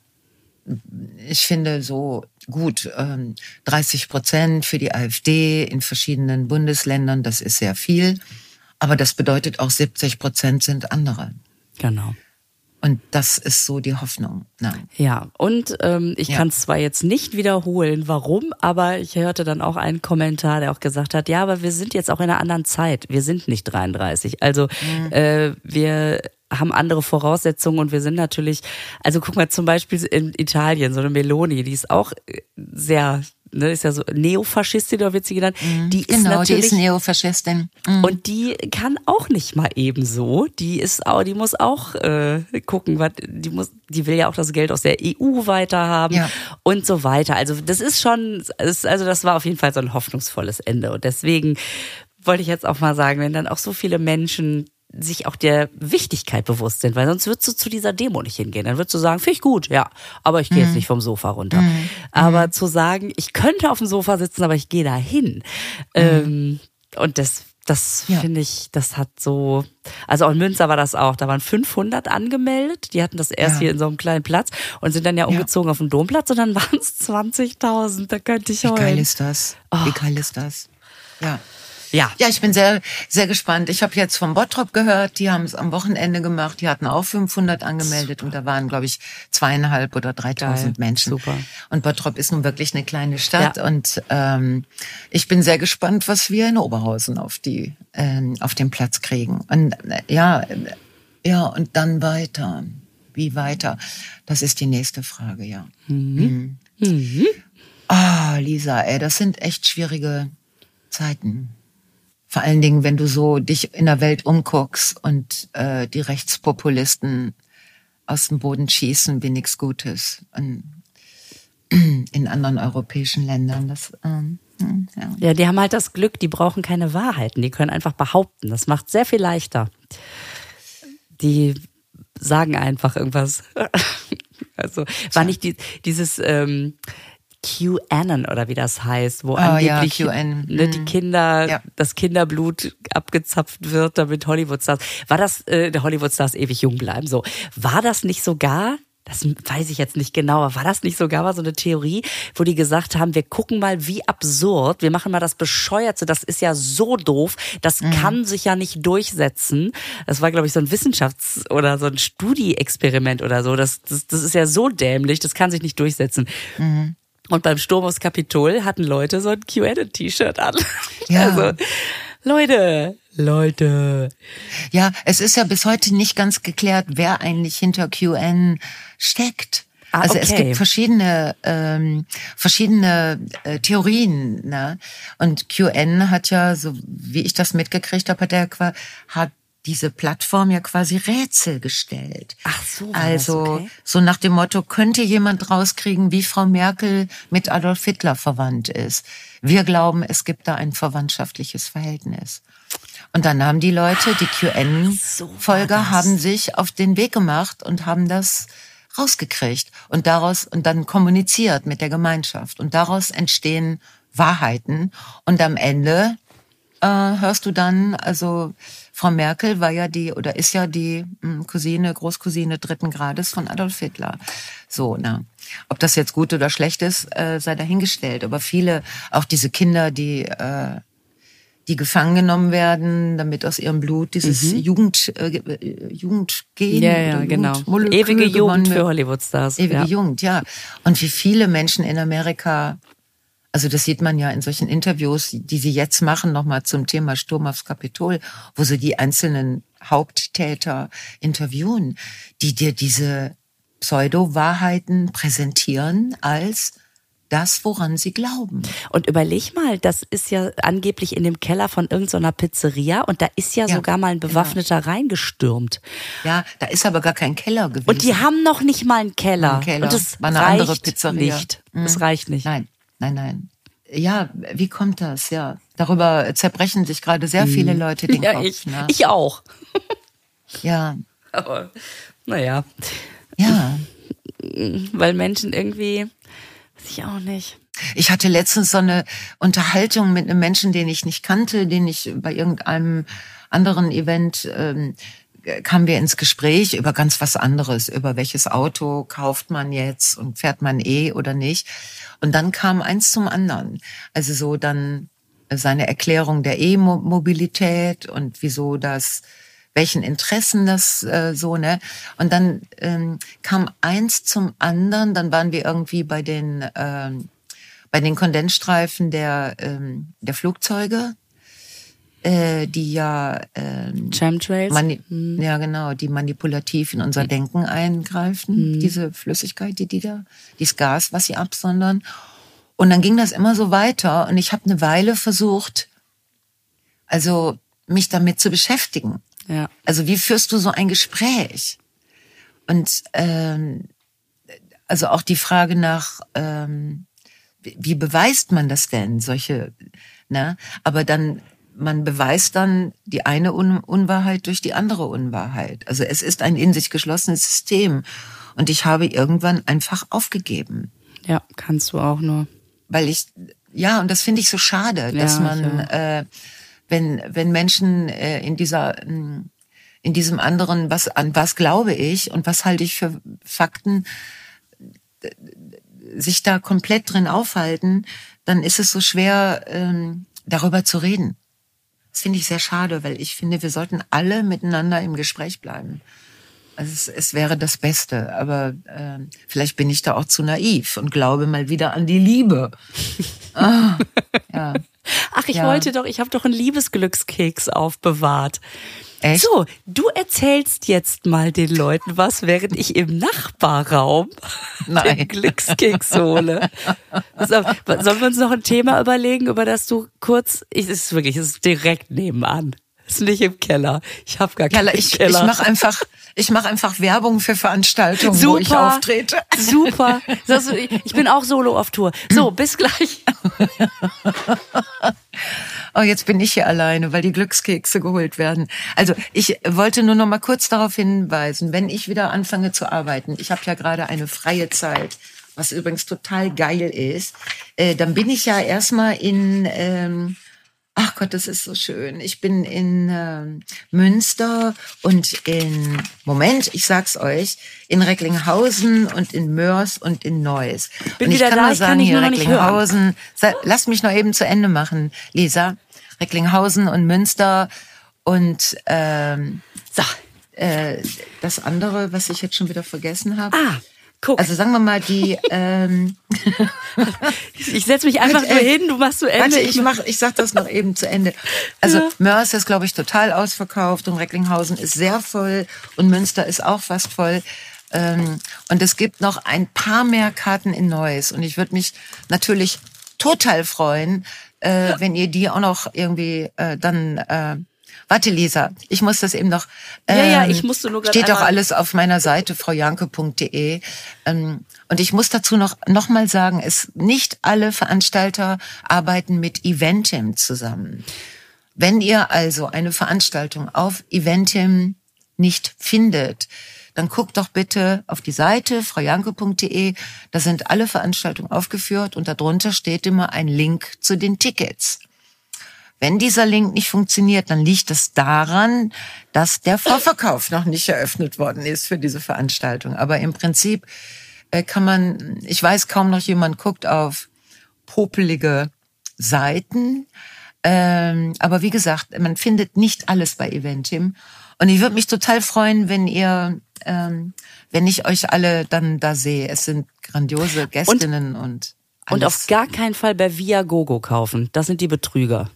ich finde so gut, ähm, 30 Prozent für die AfD in verschiedenen Bundesländern, das ist sehr viel. Aber das bedeutet auch 70 Prozent sind andere. Genau. Und das ist so die Hoffnung. Nein. Ja, und ähm, ich Ja. kann es zwar jetzt nicht wiederholen, warum, aber ich hörte dann auch einen Kommentar, der auch gesagt hat, ja, aber wir sind jetzt auch in einer anderen Zeit. Wir sind nicht 33. Also äh, wir haben andere Voraussetzungen und wir sind natürlich, also guck mal zum Beispiel in Italien, so eine Meloni, die ist auch äh, sehr, ne, ist ja so Neofaschistin oder wird sie genannt, die ist genau, die natürlich ist Neofaschistin. und die kann auch nicht mal ebenso. Die ist auch, die muss auch äh, gucken, was die muss, die will ja auch das Geld aus der EU weiterhaben Ja. und so weiter. Also das ist schon, ist, also das war auf jeden Fall so ein hoffnungsvolles Ende. Und deswegen wollte ich jetzt auch mal sagen, wenn dann auch so viele Menschen sich auch der Wichtigkeit bewusst sind, weil sonst würdest du zu dieser Demo nicht hingehen. Dann würdest du sagen, finde ich gut, ja, aber ich gehe Mhm. jetzt nicht vom Sofa runter. Aber zu sagen, ich könnte auf dem Sofa sitzen, aber ich gehe da hin. Ähm, und das, das Mhm. Ja. finde ich, das hat so, also auch in Münster war das auch, da waren 500 angemeldet, die hatten das erst Ja. hier in so einem kleinen Platz und sind dann ja umgezogen auf den Domplatz und dann waren es 20.000, da könnte ich Wie geil ist das? Wie geil ist das? Ja. Ja, Ja, ich bin sehr, sehr gespannt. Ich habe jetzt vom Bottrop gehört, die haben es am Wochenende gemacht. Die hatten auch 500 angemeldet und da waren, glaube ich, zweieinhalb oder 3000 Geil, Menschen. super. Und Bottrop ist nun wirklich eine kleine Stadt Ja. und ähm, ich bin sehr gespannt, was wir in Oberhausen auf die ähm, auf den Platz kriegen. Und äh, ja, äh, ja und dann weiter. Wie weiter? Das ist die nächste Frage, ja. Mhm. Ah, Lisa, ey, das sind echt schwierige Zeiten. Vor allen Dingen, wenn du so dich in der Welt umguckst und äh, die Rechtspopulisten aus dem Boden schießen wie nichts Gutes. Und [CLEARS THROAT] in anderen europäischen Ländern. Das, ähm, hm, ja. Ja, die haben halt das Glück, die brauchen keine Wahrheiten, die können einfach behaupten. Das macht sehr viel leichter. Die sagen einfach irgendwas. [LAUGHS] Also war nicht die, dieses ähm, QAnon oder wie das heißt, wo Oh ja, angeblich QAnon. ne, die Mhm. Kinder, Ja. das Kinderblut abgezapft wird, damit Hollywood-Stars, war das, äh, der Hollywood-Stars ewig jung bleiben, so. War das nicht sogar das weiß ich jetzt nicht genau, aber war das nicht sogar mal so eine Theorie, wo die gesagt haben, wir gucken mal, wie absurd, wir machen mal das Bescheuerte, das ist ja so doof, das mhm. kann sich ja nicht durchsetzen. Das war, glaube ich, so ein Wissenschafts- oder so ein Studieexperiment oder so. Das, das, das ist ja so dämlich, das kann sich nicht durchsetzen. Mhm. Und beim Sturm aufs Kapitol hatten Leute so ein QAnon-T-Shirt an. [LAUGHS] Ja. Also, Leute, Leute. Ja, es ist ja bis heute nicht ganz geklärt, wer eigentlich hinter QN steckt. Ah, also okay. es gibt verschiedene ähm, verschiedene äh, Theorien, ne? Und QN hat ja, so wie ich das mitgekriegt habe, hat er hat diese Plattform ja quasi Rätsel gestellt. Ach so. Also okay. so nach dem Motto, könnte jemand rauskriegen, wie Frau Merkel mit Adolf Hitler verwandt ist. Wir glauben, es gibt da ein verwandtschaftliches Verhältnis. Und dann haben die Leute, die QN-Folger, so haben sich auf den Weg gemacht und haben das rausgekriegt und daraus und dann kommuniziert mit der Gemeinschaft und daraus entstehen Wahrheiten und am Ende äh, hörst du dann also Frau Merkel war ja die oder ist ja die hm, Cousine, Großcousine dritten Grades von Adolf Hitler. So, na. Ob das jetzt gut oder schlecht ist, äh, sei dahingestellt. Aber viele, auch diese Kinder, die äh, die gefangen genommen werden, damit aus ihrem Blut dieses mhm. Jugend, äh, Jugendgen ja, ja, genau. ewige Jugend für Hollywoodstars. Ewige ja. Jugend, ja. Und wie viele Menschen in Amerika also das sieht man ja in solchen Interviews, die sie jetzt machen, nochmal zum Thema Sturm aufs Kapitol, wo sie die einzelnen Haupttäter interviewen, die dir diese Pseudo-Wahrheiten präsentieren als das, woran sie glauben. Und überleg mal, das ist ja angeblich in dem Keller von irgendeiner Pizzeria und da ist ja, ja sogar mal ein genau. Bewaffneter genau. reingestürmt. Ja, da ist aber gar kein Keller gewesen. Und die haben noch nicht mal einen Keller. Ein Keller. Und das war eine reicht andere Pizzeria. nicht. Das mhm. reicht nicht. Nein. Nein, nein. Ja, wie kommt das? Ja, darüber zerbrechen sich gerade sehr viele hm. Leute den ja, Kopf. Ich, ne? ich auch. [LAUGHS] ja. [LAUGHS] Aber naja. Ja. [LAUGHS] Weil Menschen irgendwie, weiß ich auch nicht. Ich hatte letztens so eine Unterhaltung mit einem Menschen, den ich nicht kannte, den ich bei irgendeinem anderen Event ähm, kamen wir ins Gespräch über ganz was anderes, über welches Auto kauft man jetzt und fährt man eh oder nicht. Und dann kam eins zum anderen. Also so dann seine Erklärung der E-Mobilität und wieso das, welchen Interessen das äh, so, ne? Und dann ähm, kam eins zum anderen, dann waren wir irgendwie bei den, ähm, bei den Kondensstreifen der, ähm, der Flugzeuge äh, die ja ähm, Chemtrails, hm. ja genau, die manipulativ in unser hm. Denken eingreifen, hm. diese Flüssigkeit, die die da, dieses Gas, was sie absondern. Und dann ging das immer so weiter und ich habe eine Weile versucht, also mich damit zu beschäftigen. Ja. Also wie führst du so ein Gespräch? Und ähm, also auch die Frage nach, ähm, wie beweist man das denn? Solche, ne? Aber dann man beweist dann die eine Un Unwahrheit durch die andere Unwahrheit. Also es ist ein in sich geschlossenes System. Und ich habe irgendwann einfach aufgegeben. Ja, kannst du auch nur. Weil ich, ja, und das finde ich so schade, dass ja, man, ja. äh, wenn, wenn Menschen äh, in dieser, in diesem anderen, was, an was glaube ich und was halte ich für Fakten, sich da komplett drin aufhalten, dann ist es so schwer, ähm, darüber zu reden. Das finde ich sehr schade, weil ich finde, wir sollten alle miteinander im Gespräch bleiben. Also es, es wäre das Beste, aber äh, vielleicht bin ich da auch zu naiv und glaube mal wieder an die Liebe. [LAUGHS] ah, ja. Ach, ich ja. wollte doch, ich habe doch einen Liebesglückskeks aufbewahrt. Echt? So, du erzählst jetzt mal den Leuten was, während ich im Nachbarraum [LAUGHS] Nein. den Glückskeks hole. So, sollen wir uns noch ein Thema überlegen, über das du kurz, es ist wirklich, es ist direkt nebenan. Ist nicht im Keller. Ich habe gar keinen ich, Keller. Ich mache einfach, ich mache einfach Werbung für Veranstaltungen, super, wo ich auftrete. Super. [LAUGHS] Ich bin auch solo auf Tour. So, bis gleich. [LAUGHS] oh, jetzt bin ich hier alleine, weil die Glückskekse geholt werden. Also ich wollte nur noch mal kurz darauf hinweisen, wenn ich wieder anfange zu arbeiten, ich habe ja gerade eine freie Zeit, was übrigens total geil ist, äh, dann bin ich ja erstmal in, ähm, Ach Gott, das ist so schön. Ich bin in ähm, Münster und in, Moment, ich sag's euch, in Recklinghausen und in Mörs und in Neuss. Bin und ich wieder kann da, mal ich kann sagen, hier nur noch nicht Recklinghausen, lass mich noch eben zu Ende machen, Lisa. Recklinghausen und Münster und ähm, So. äh, das andere, was ich jetzt schon wieder vergessen habe. Ah, guck. Also sagen wir mal die. Ähm, [LAUGHS] ich setze mich einfach nur hin, du machst zu Ende. Warte, ich mach, ich sag das noch eben zu Ende. Also Ja. Mörs ist, glaube ich, total ausverkauft und Recklinghausen ist sehr voll und Münster ist auch fast voll. Ähm, und es gibt noch ein paar mehr Karten in Neuss und ich würde mich natürlich total freuen, äh, [LAUGHS] wenn ihr die auch noch irgendwie äh, dann. Äh, Warte, Lisa, ich muss das eben noch. Ja, ja, ähm, ich musste nur Steht doch alles auf meiner Seite, fraujanke.de. Ähm, und ich muss dazu noch, noch mal sagen, es, nicht alle Veranstalter arbeiten mit Eventim zusammen. Wenn ihr also eine Veranstaltung auf Eventim nicht findet, dann guckt doch bitte auf die Seite fraujanke.de. Da sind alle Veranstaltungen aufgeführt und darunter steht immer ein Link zu den Tickets. Wenn dieser Link nicht funktioniert, dann liegt es daran, dass der Vorverkauf noch nicht eröffnet worden ist für diese Veranstaltung. Aber im Prinzip äh, kann man, ich weiß kaum noch jemand guckt auf popelige Seiten. Ähm, aber wie gesagt, man findet nicht alles bei Eventim. Und ich würde mich total freuen, wenn ihr, ähm, wenn ich euch alle dann da sehe. Es sind grandiose Gästinnen und, alles. Und auf gar keinen Fall bei Viagogo kaufen. Das sind die Betrüger.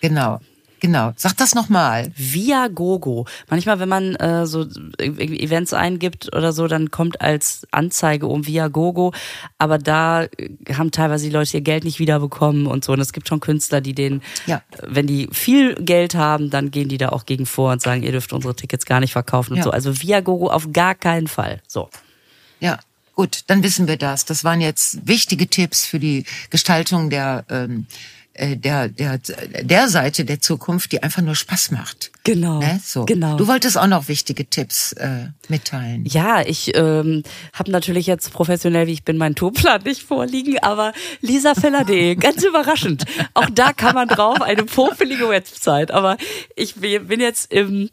Genau. Genau. Sag das nochmal. Viagogo. Manchmal, wenn man äh, so Events eingibt oder so, dann kommt als Anzeige um Viagogo. Aber da äh, haben teilweise die Leute ihr Geld nicht wiederbekommen und so. Und es gibt schon Künstler, die den, Ja. wenn die viel Geld haben, dann gehen die da auch gegen vor und sagen, ihr dürft unsere Tickets gar nicht verkaufen und Ja. so. Also Viagogo auf gar keinen Fall. So. Ja, gut, dann wissen wir das. Das waren jetzt wichtige Tipps für die Gestaltung der ähm, äh, der der der Seite der Zukunft, die einfach nur Spaß macht. Genau. Ne? So. Genau. Du wolltest auch noch wichtige Tipps äh, mitteilen. Ja, ich ähm, habe natürlich jetzt professionell, wie ich bin, meinen Tourplan nicht vorliegen, aber lisafeller.de, [LAUGHS] ganz überraschend. Auch da kann man drauf, eine popelige Website. Aber ich bin jetzt im,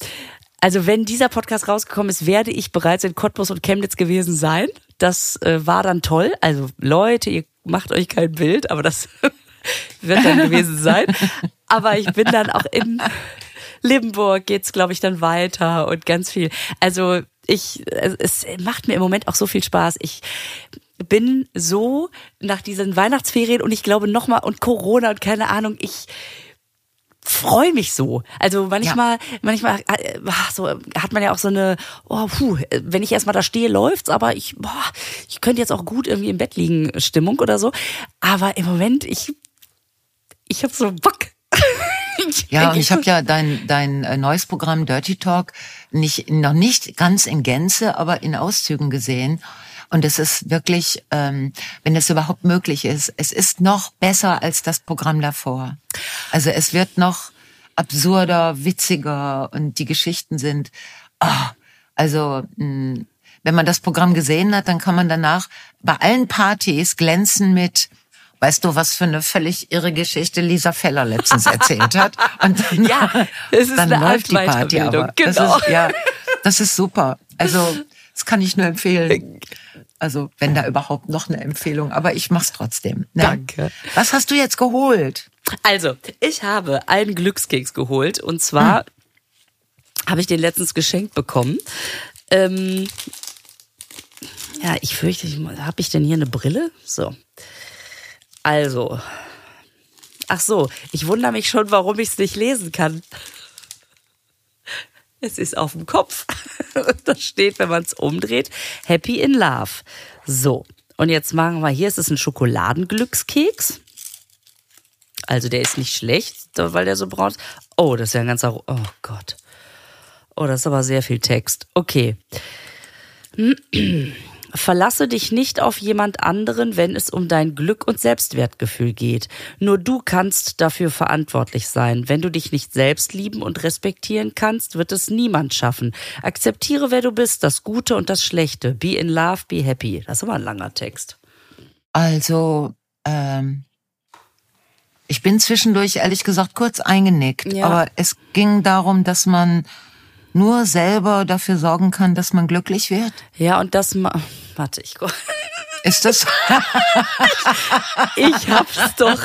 also wenn dieser Podcast rausgekommen ist, werde ich bereits in Cottbus und Chemnitz gewesen sein. Das äh, war dann toll. Also Leute, ihr macht euch kein Bild, aber das [LAUGHS] wird dann gewesen sein. Aber ich bin dann auch in Limburg geht's, glaube ich, dann weiter und ganz viel. Also ich, es macht mir im Moment auch so viel Spaß. Ich bin so nach diesen Weihnachtsferien und ich glaube nochmal und Corona und keine Ahnung, ich freue mich so. Also manchmal, manchmal äh, ach, so hat man ja auch so eine, oh, puh, wenn ich erstmal da stehe, läuft's, aber ich, boah, ich könnte jetzt auch gut irgendwie im Bett liegen, Stimmung oder so. Aber im Moment, ich, ich habe so Bock. [LAUGHS] Ja, und ich habe ja dein dein äh, neues Programm Dirty Talk nicht noch nicht ganz in Gänze, aber in Auszügen gesehen. Und es ist wirklich, ähm, wenn es überhaupt möglich ist, es ist noch besser als das Programm davor. Also es wird noch absurder, witziger und die Geschichten sind, ah, also mh, wenn man das Programm gesehen hat, dann kann man danach bei allen Partys glänzen mit Weißt du, was für eine völlig irre Geschichte Lisa Feller letztens erzählt hat? Und dann, [LAUGHS] Ja, es ist dann eine läuft die Art Party aber. genau. Das ist, ja, das ist super. Also, das kann ich nur empfehlen. Also, wenn da überhaupt noch eine Empfehlung, aber ich mach's trotzdem. Ne? Danke. Was hast du jetzt geholt? Also, ich habe einen Glückskeks geholt und zwar habe ich den letztens geschenkt bekommen. Ähm, ja, ich fürchte, habe ich denn hier eine Brille? So. Also. Ach so, ich wundere mich schon, warum ich es nicht lesen kann. Es ist auf dem Kopf. [LAUGHS] da steht, wenn man es umdreht, Happy in Love. So, und jetzt machen wir hier, ist es ein Schokoladenglückskeks. Also der ist nicht schlecht, weil der so braun ist. Oh, das ist ja ein ganzer. Oh Gott. Oh, das ist aber sehr viel Text. Okay. [CLEARS THROAT] Verlasse dich nicht auf jemand anderen, wenn es um dein Glück und Selbstwertgefühl geht. Nur du kannst dafür verantwortlich sein. Wenn du dich nicht selbst lieben und respektieren kannst, wird es niemand schaffen. Akzeptiere, wer du bist, das Gute und das Schlechte. Be in love, be happy. Das ist aber ein langer Text. Also, ähm, Ich bin zwischendurch ehrlich gesagt kurz eingenickt, Ja. aber es ging darum, dass man nur selber dafür sorgen kann, dass man glücklich wird. Ja, und das ma Warte, ich Ist das? Ich hab's doch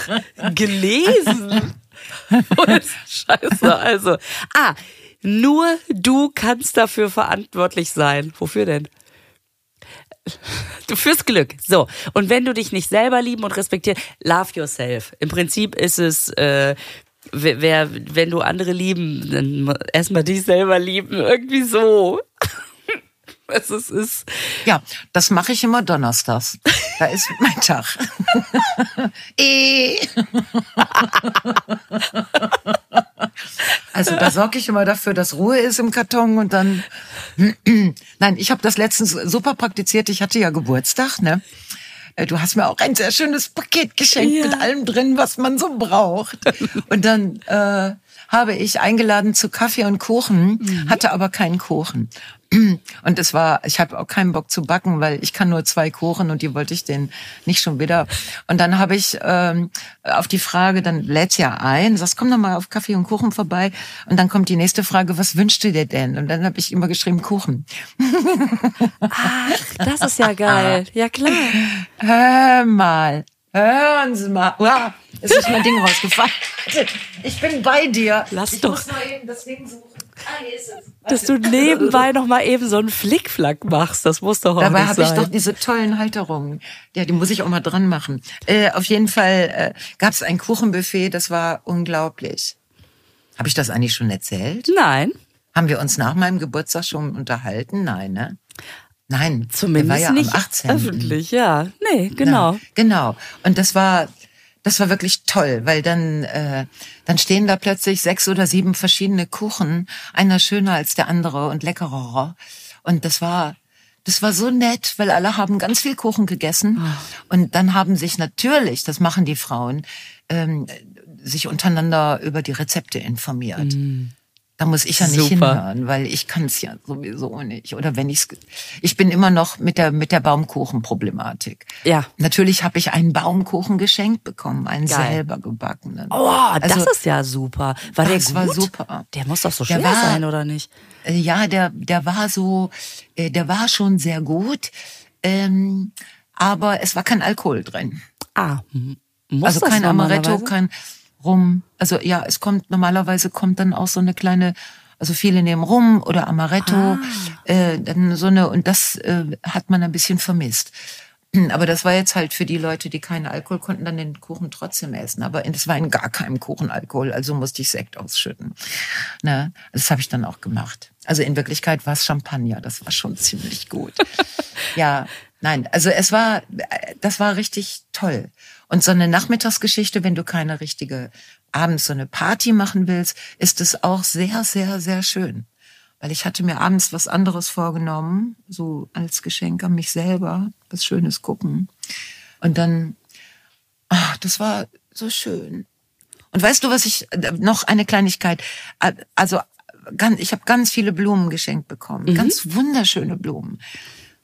gelesen. [LAUGHS] Scheiße, also. Ah, nur du kannst dafür verantwortlich sein. Wofür denn? Du fürs Glück. So. Und wenn du dich nicht selber lieben und respektieren, love yourself. Im Prinzip ist es, äh, wer, wenn du andere lieben, dann erstmal dich selber lieben. Irgendwie so. [LAUGHS] Was es ist. Ja, das mache ich immer donnerstags. Da ist [LAUGHS] mein Tag. [LAUGHS] Eh. also da sorge ich immer dafür, dass Ruhe ist im Karton und dann. [CLEARS THROAT] Nein, ich habe das letztens super praktiziert. Ich hatte ja Geburtstag, ne? Äh, Du hast mir auch ein sehr schönes Paket geschenkt Ja. mit allem drin, was man so braucht. [LAUGHS] Und dann äh, habe ich eingeladen zu Kaffee und Kuchen, hatte aber keinen Kuchen. Und es war, ich habe auch keinen Bock zu backen, weil ich kann nur zwei Kuchen und die wollte ich den nicht schon wieder. Und dann habe ich ähm, auf die Frage, dann lädt's ja ein, sagst, komm doch mal auf Kaffee und Kuchen vorbei. Und dann kommt die nächste Frage, was wünschst du dir denn? Und dann habe ich immer geschrieben, Kuchen. Das ist ja geil. [LAUGHS] Ja, klar. Hör mal, hören Sie mal. Es ist mein Ding rausgefallen. [LAUGHS] Ich bin bei dir. Lass ich doch. muss nur eben das Ding suchen. Ah, hier ist es. Dass du nebenbei noch mal eben so einen Flickflack machst, das muss doch auch Dabei habe ich doch diese tollen Halterungen. Ja, die muss ich auch mal dran machen. Äh, auf jeden Fall äh, gab es ein Kuchenbuffet, das war unglaublich. Habe ich das eigentlich schon erzählt? Nein, Haben wir uns nach meinem Geburtstag schon unterhalten? Nein, ne? Nein, zumindest ja nicht am 18. öffentlich, ja. Nee, genau. Ja, genau. Und das war, das war wirklich toll, weil dann, äh, dann stehen da plötzlich sechs oder sieben verschiedene Kuchen, einer schöner als der andere und leckerer. Und das war, das war so nett, weil alle haben ganz viel Kuchen gegessen. Ah. Und dann haben sich natürlich, das machen die Frauen, ähm, sich untereinander über die Rezepte informiert. Da muss ich ja nicht. Super. hinhören, weil ich kann es ja sowieso nicht. Oder wenn ich's, ich bin immer noch mit der mit der Baumkuchenproblematik. Ja. Natürlich habe ich einen Baumkuchen geschenkt bekommen, einen Geil. selber gebackenen. Oh, das Also, ist ja super. War der das gut? war super. Der muss doch so schwer war- sein, oder nicht? Äh, Ja, der der war so, äh, der war schon sehr gut, ähm, aber es war kein Alkohol drin. Ah, muss also das kein Amaretto, kein Rum. Also ja, es kommt normalerweise kommt dann auch so eine kleine, also viele nehmen Rum oder Amaretto, Ah. äh, dann so eine und das äh, hat man ein bisschen vermisst. [CLEARS THROAT] Aber das war jetzt halt für die Leute, die keinen Alkohol konnten, dann den Kuchen trotzdem essen. Aber es war in gar keinem Kuchen Alkohol, also musste ich Sekt ausschütten. Ne? Das habe ich dann auch gemacht. Also in Wirklichkeit war es Champagner, das war schon ziemlich gut. [LAUGHS] ja, nein, also es war, das war richtig toll. Und so eine Nachmittagsgeschichte, wenn du keine richtige abends so eine Party machen willst, ist es auch sehr, sehr, sehr schön. Weil ich hatte mir abends was anderes vorgenommen, so als Geschenk an mich selber, was Schönes gucken. Und dann, ach, das war so schön. Und weißt du, was ich äh, noch eine Kleinigkeit, äh, also ganz, ich habe ganz viele Blumen geschenkt bekommen, ganz wunderschöne Blumen.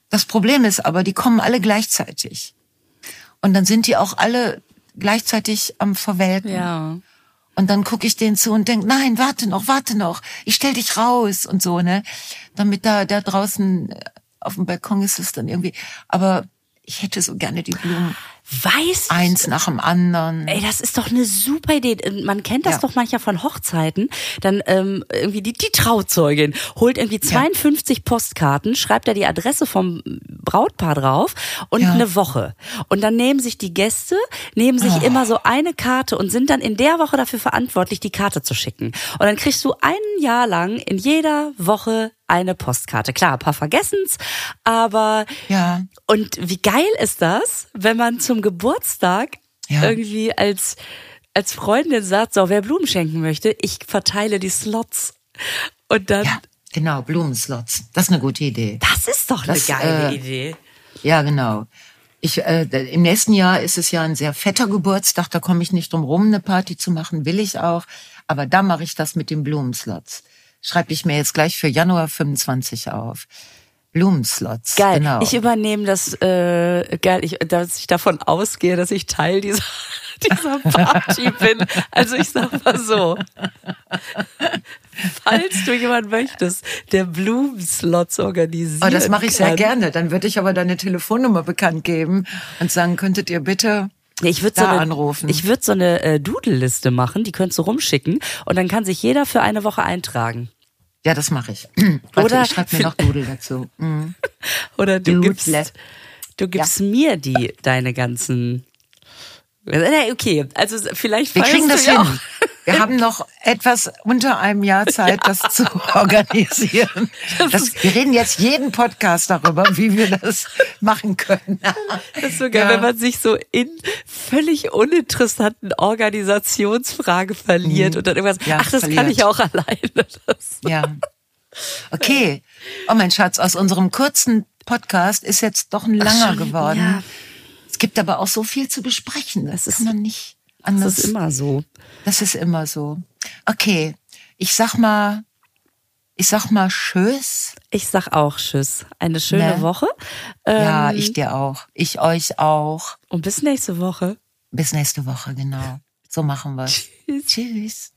Das Problem ist aber, die kommen alle gleichzeitig. Und dann sind die auch alle gleichzeitig am Verwelken. Ja. Und dann gucke ich denen zu und denk, nein, warte noch, warte noch, ich stell dich raus und so, ne? Damit da, da draußen äh, auf dem Balkon ist es dann irgendwie. Aber ich hätte so gerne die Blumen Weißt eins nach dem anderen. Ey, das ist doch eine super Idee. Man kennt das Ja. doch manchmal von Hochzeiten. Dann ähm, irgendwie die, die Trauzeugin holt irgendwie 52 Postkarten, schreibt da die Adresse vom Brautpaar drauf und Ja. eine Woche. Und dann nehmen sich die Gäste, nehmen sich Oh. immer so eine Karte und sind dann in der Woche dafür verantwortlich, die Karte zu schicken. Und dann kriegst du ein Jahr lang in jeder Woche eine Postkarte. Klar, ein paar vergessen's, aber Ja. Und wie geil ist das, wenn man zum Geburtstag Ja. irgendwie als, als Freundin sagt, so, wer Blumen schenken möchte, ich verteile die Slots. Und dann, Ja, genau, Blumenslots. Das ist eine gute Idee. das ist doch eine Das, geile äh, Idee. Ja, genau. Ich, äh, Im nächsten Jahr ist es ja ein sehr fetter Geburtstag, da komme ich nicht drum rum, eine Party zu machen, will ich auch. Aber da mache ich das mit den Blumenslots. Schreibe ich mir jetzt gleich für Januar 25 auf. Blumenslots. Geil. Genau. Ich übernehme das, äh, geil, ich, dass ich davon ausgehe, dass ich Teil dieser, [LAUGHS] dieser Party bin. Also ich sag mal so. Falls du jemand möchtest, der Blumenslots organisiert. oh, das mache ich sehr kann. gerne. Dann würde ich aber deine Telefonnummer bekannt geben und sagen, könntet ihr bitte Ich würde so eine, anrufen. Ich würde so eine äh, Doodle-Liste machen, die könntest du rumschicken und dann kann sich jeder für eine Woche eintragen. Ja, das mache ich. [CLEARS THROAT] Warte, Oder ich schreibe mir noch Doodle dazu. Mhm. [LAUGHS] Oder du Doodle. gibst, du gibst mir die deine ganzen. Okay, also vielleicht Wir kriegen das ja hin. Wir haben noch etwas unter einem Jahr Zeit, das zu organisieren. Das, wir reden jetzt jeden Podcast darüber, wie wir das machen können. Das ist so geil, Ja. wenn man sich so in völlig uninteressanten Organisationsfrage verliert und dann irgendwas, Ja, ach, das kann verliert. ich auch alleine. Das, Ja. Okay. Oh mein Schatz, aus unserem kurzen Podcast ist jetzt doch ein langer geworden. ja. Es gibt aber auch so viel zu besprechen. Das, ist- kann man nicht das anders. ist immer so. Das ist immer so. Okay. Ich sag mal, ich sag mal Tschüss. Ich sag auch Tschüss. Eine schöne Ne? Woche. Ja, Ähm, ich dir auch. Ich euch auch. Und bis nächste Woche. Bis nächste Woche, genau. So machen wir's. Tschüss. Tschüss.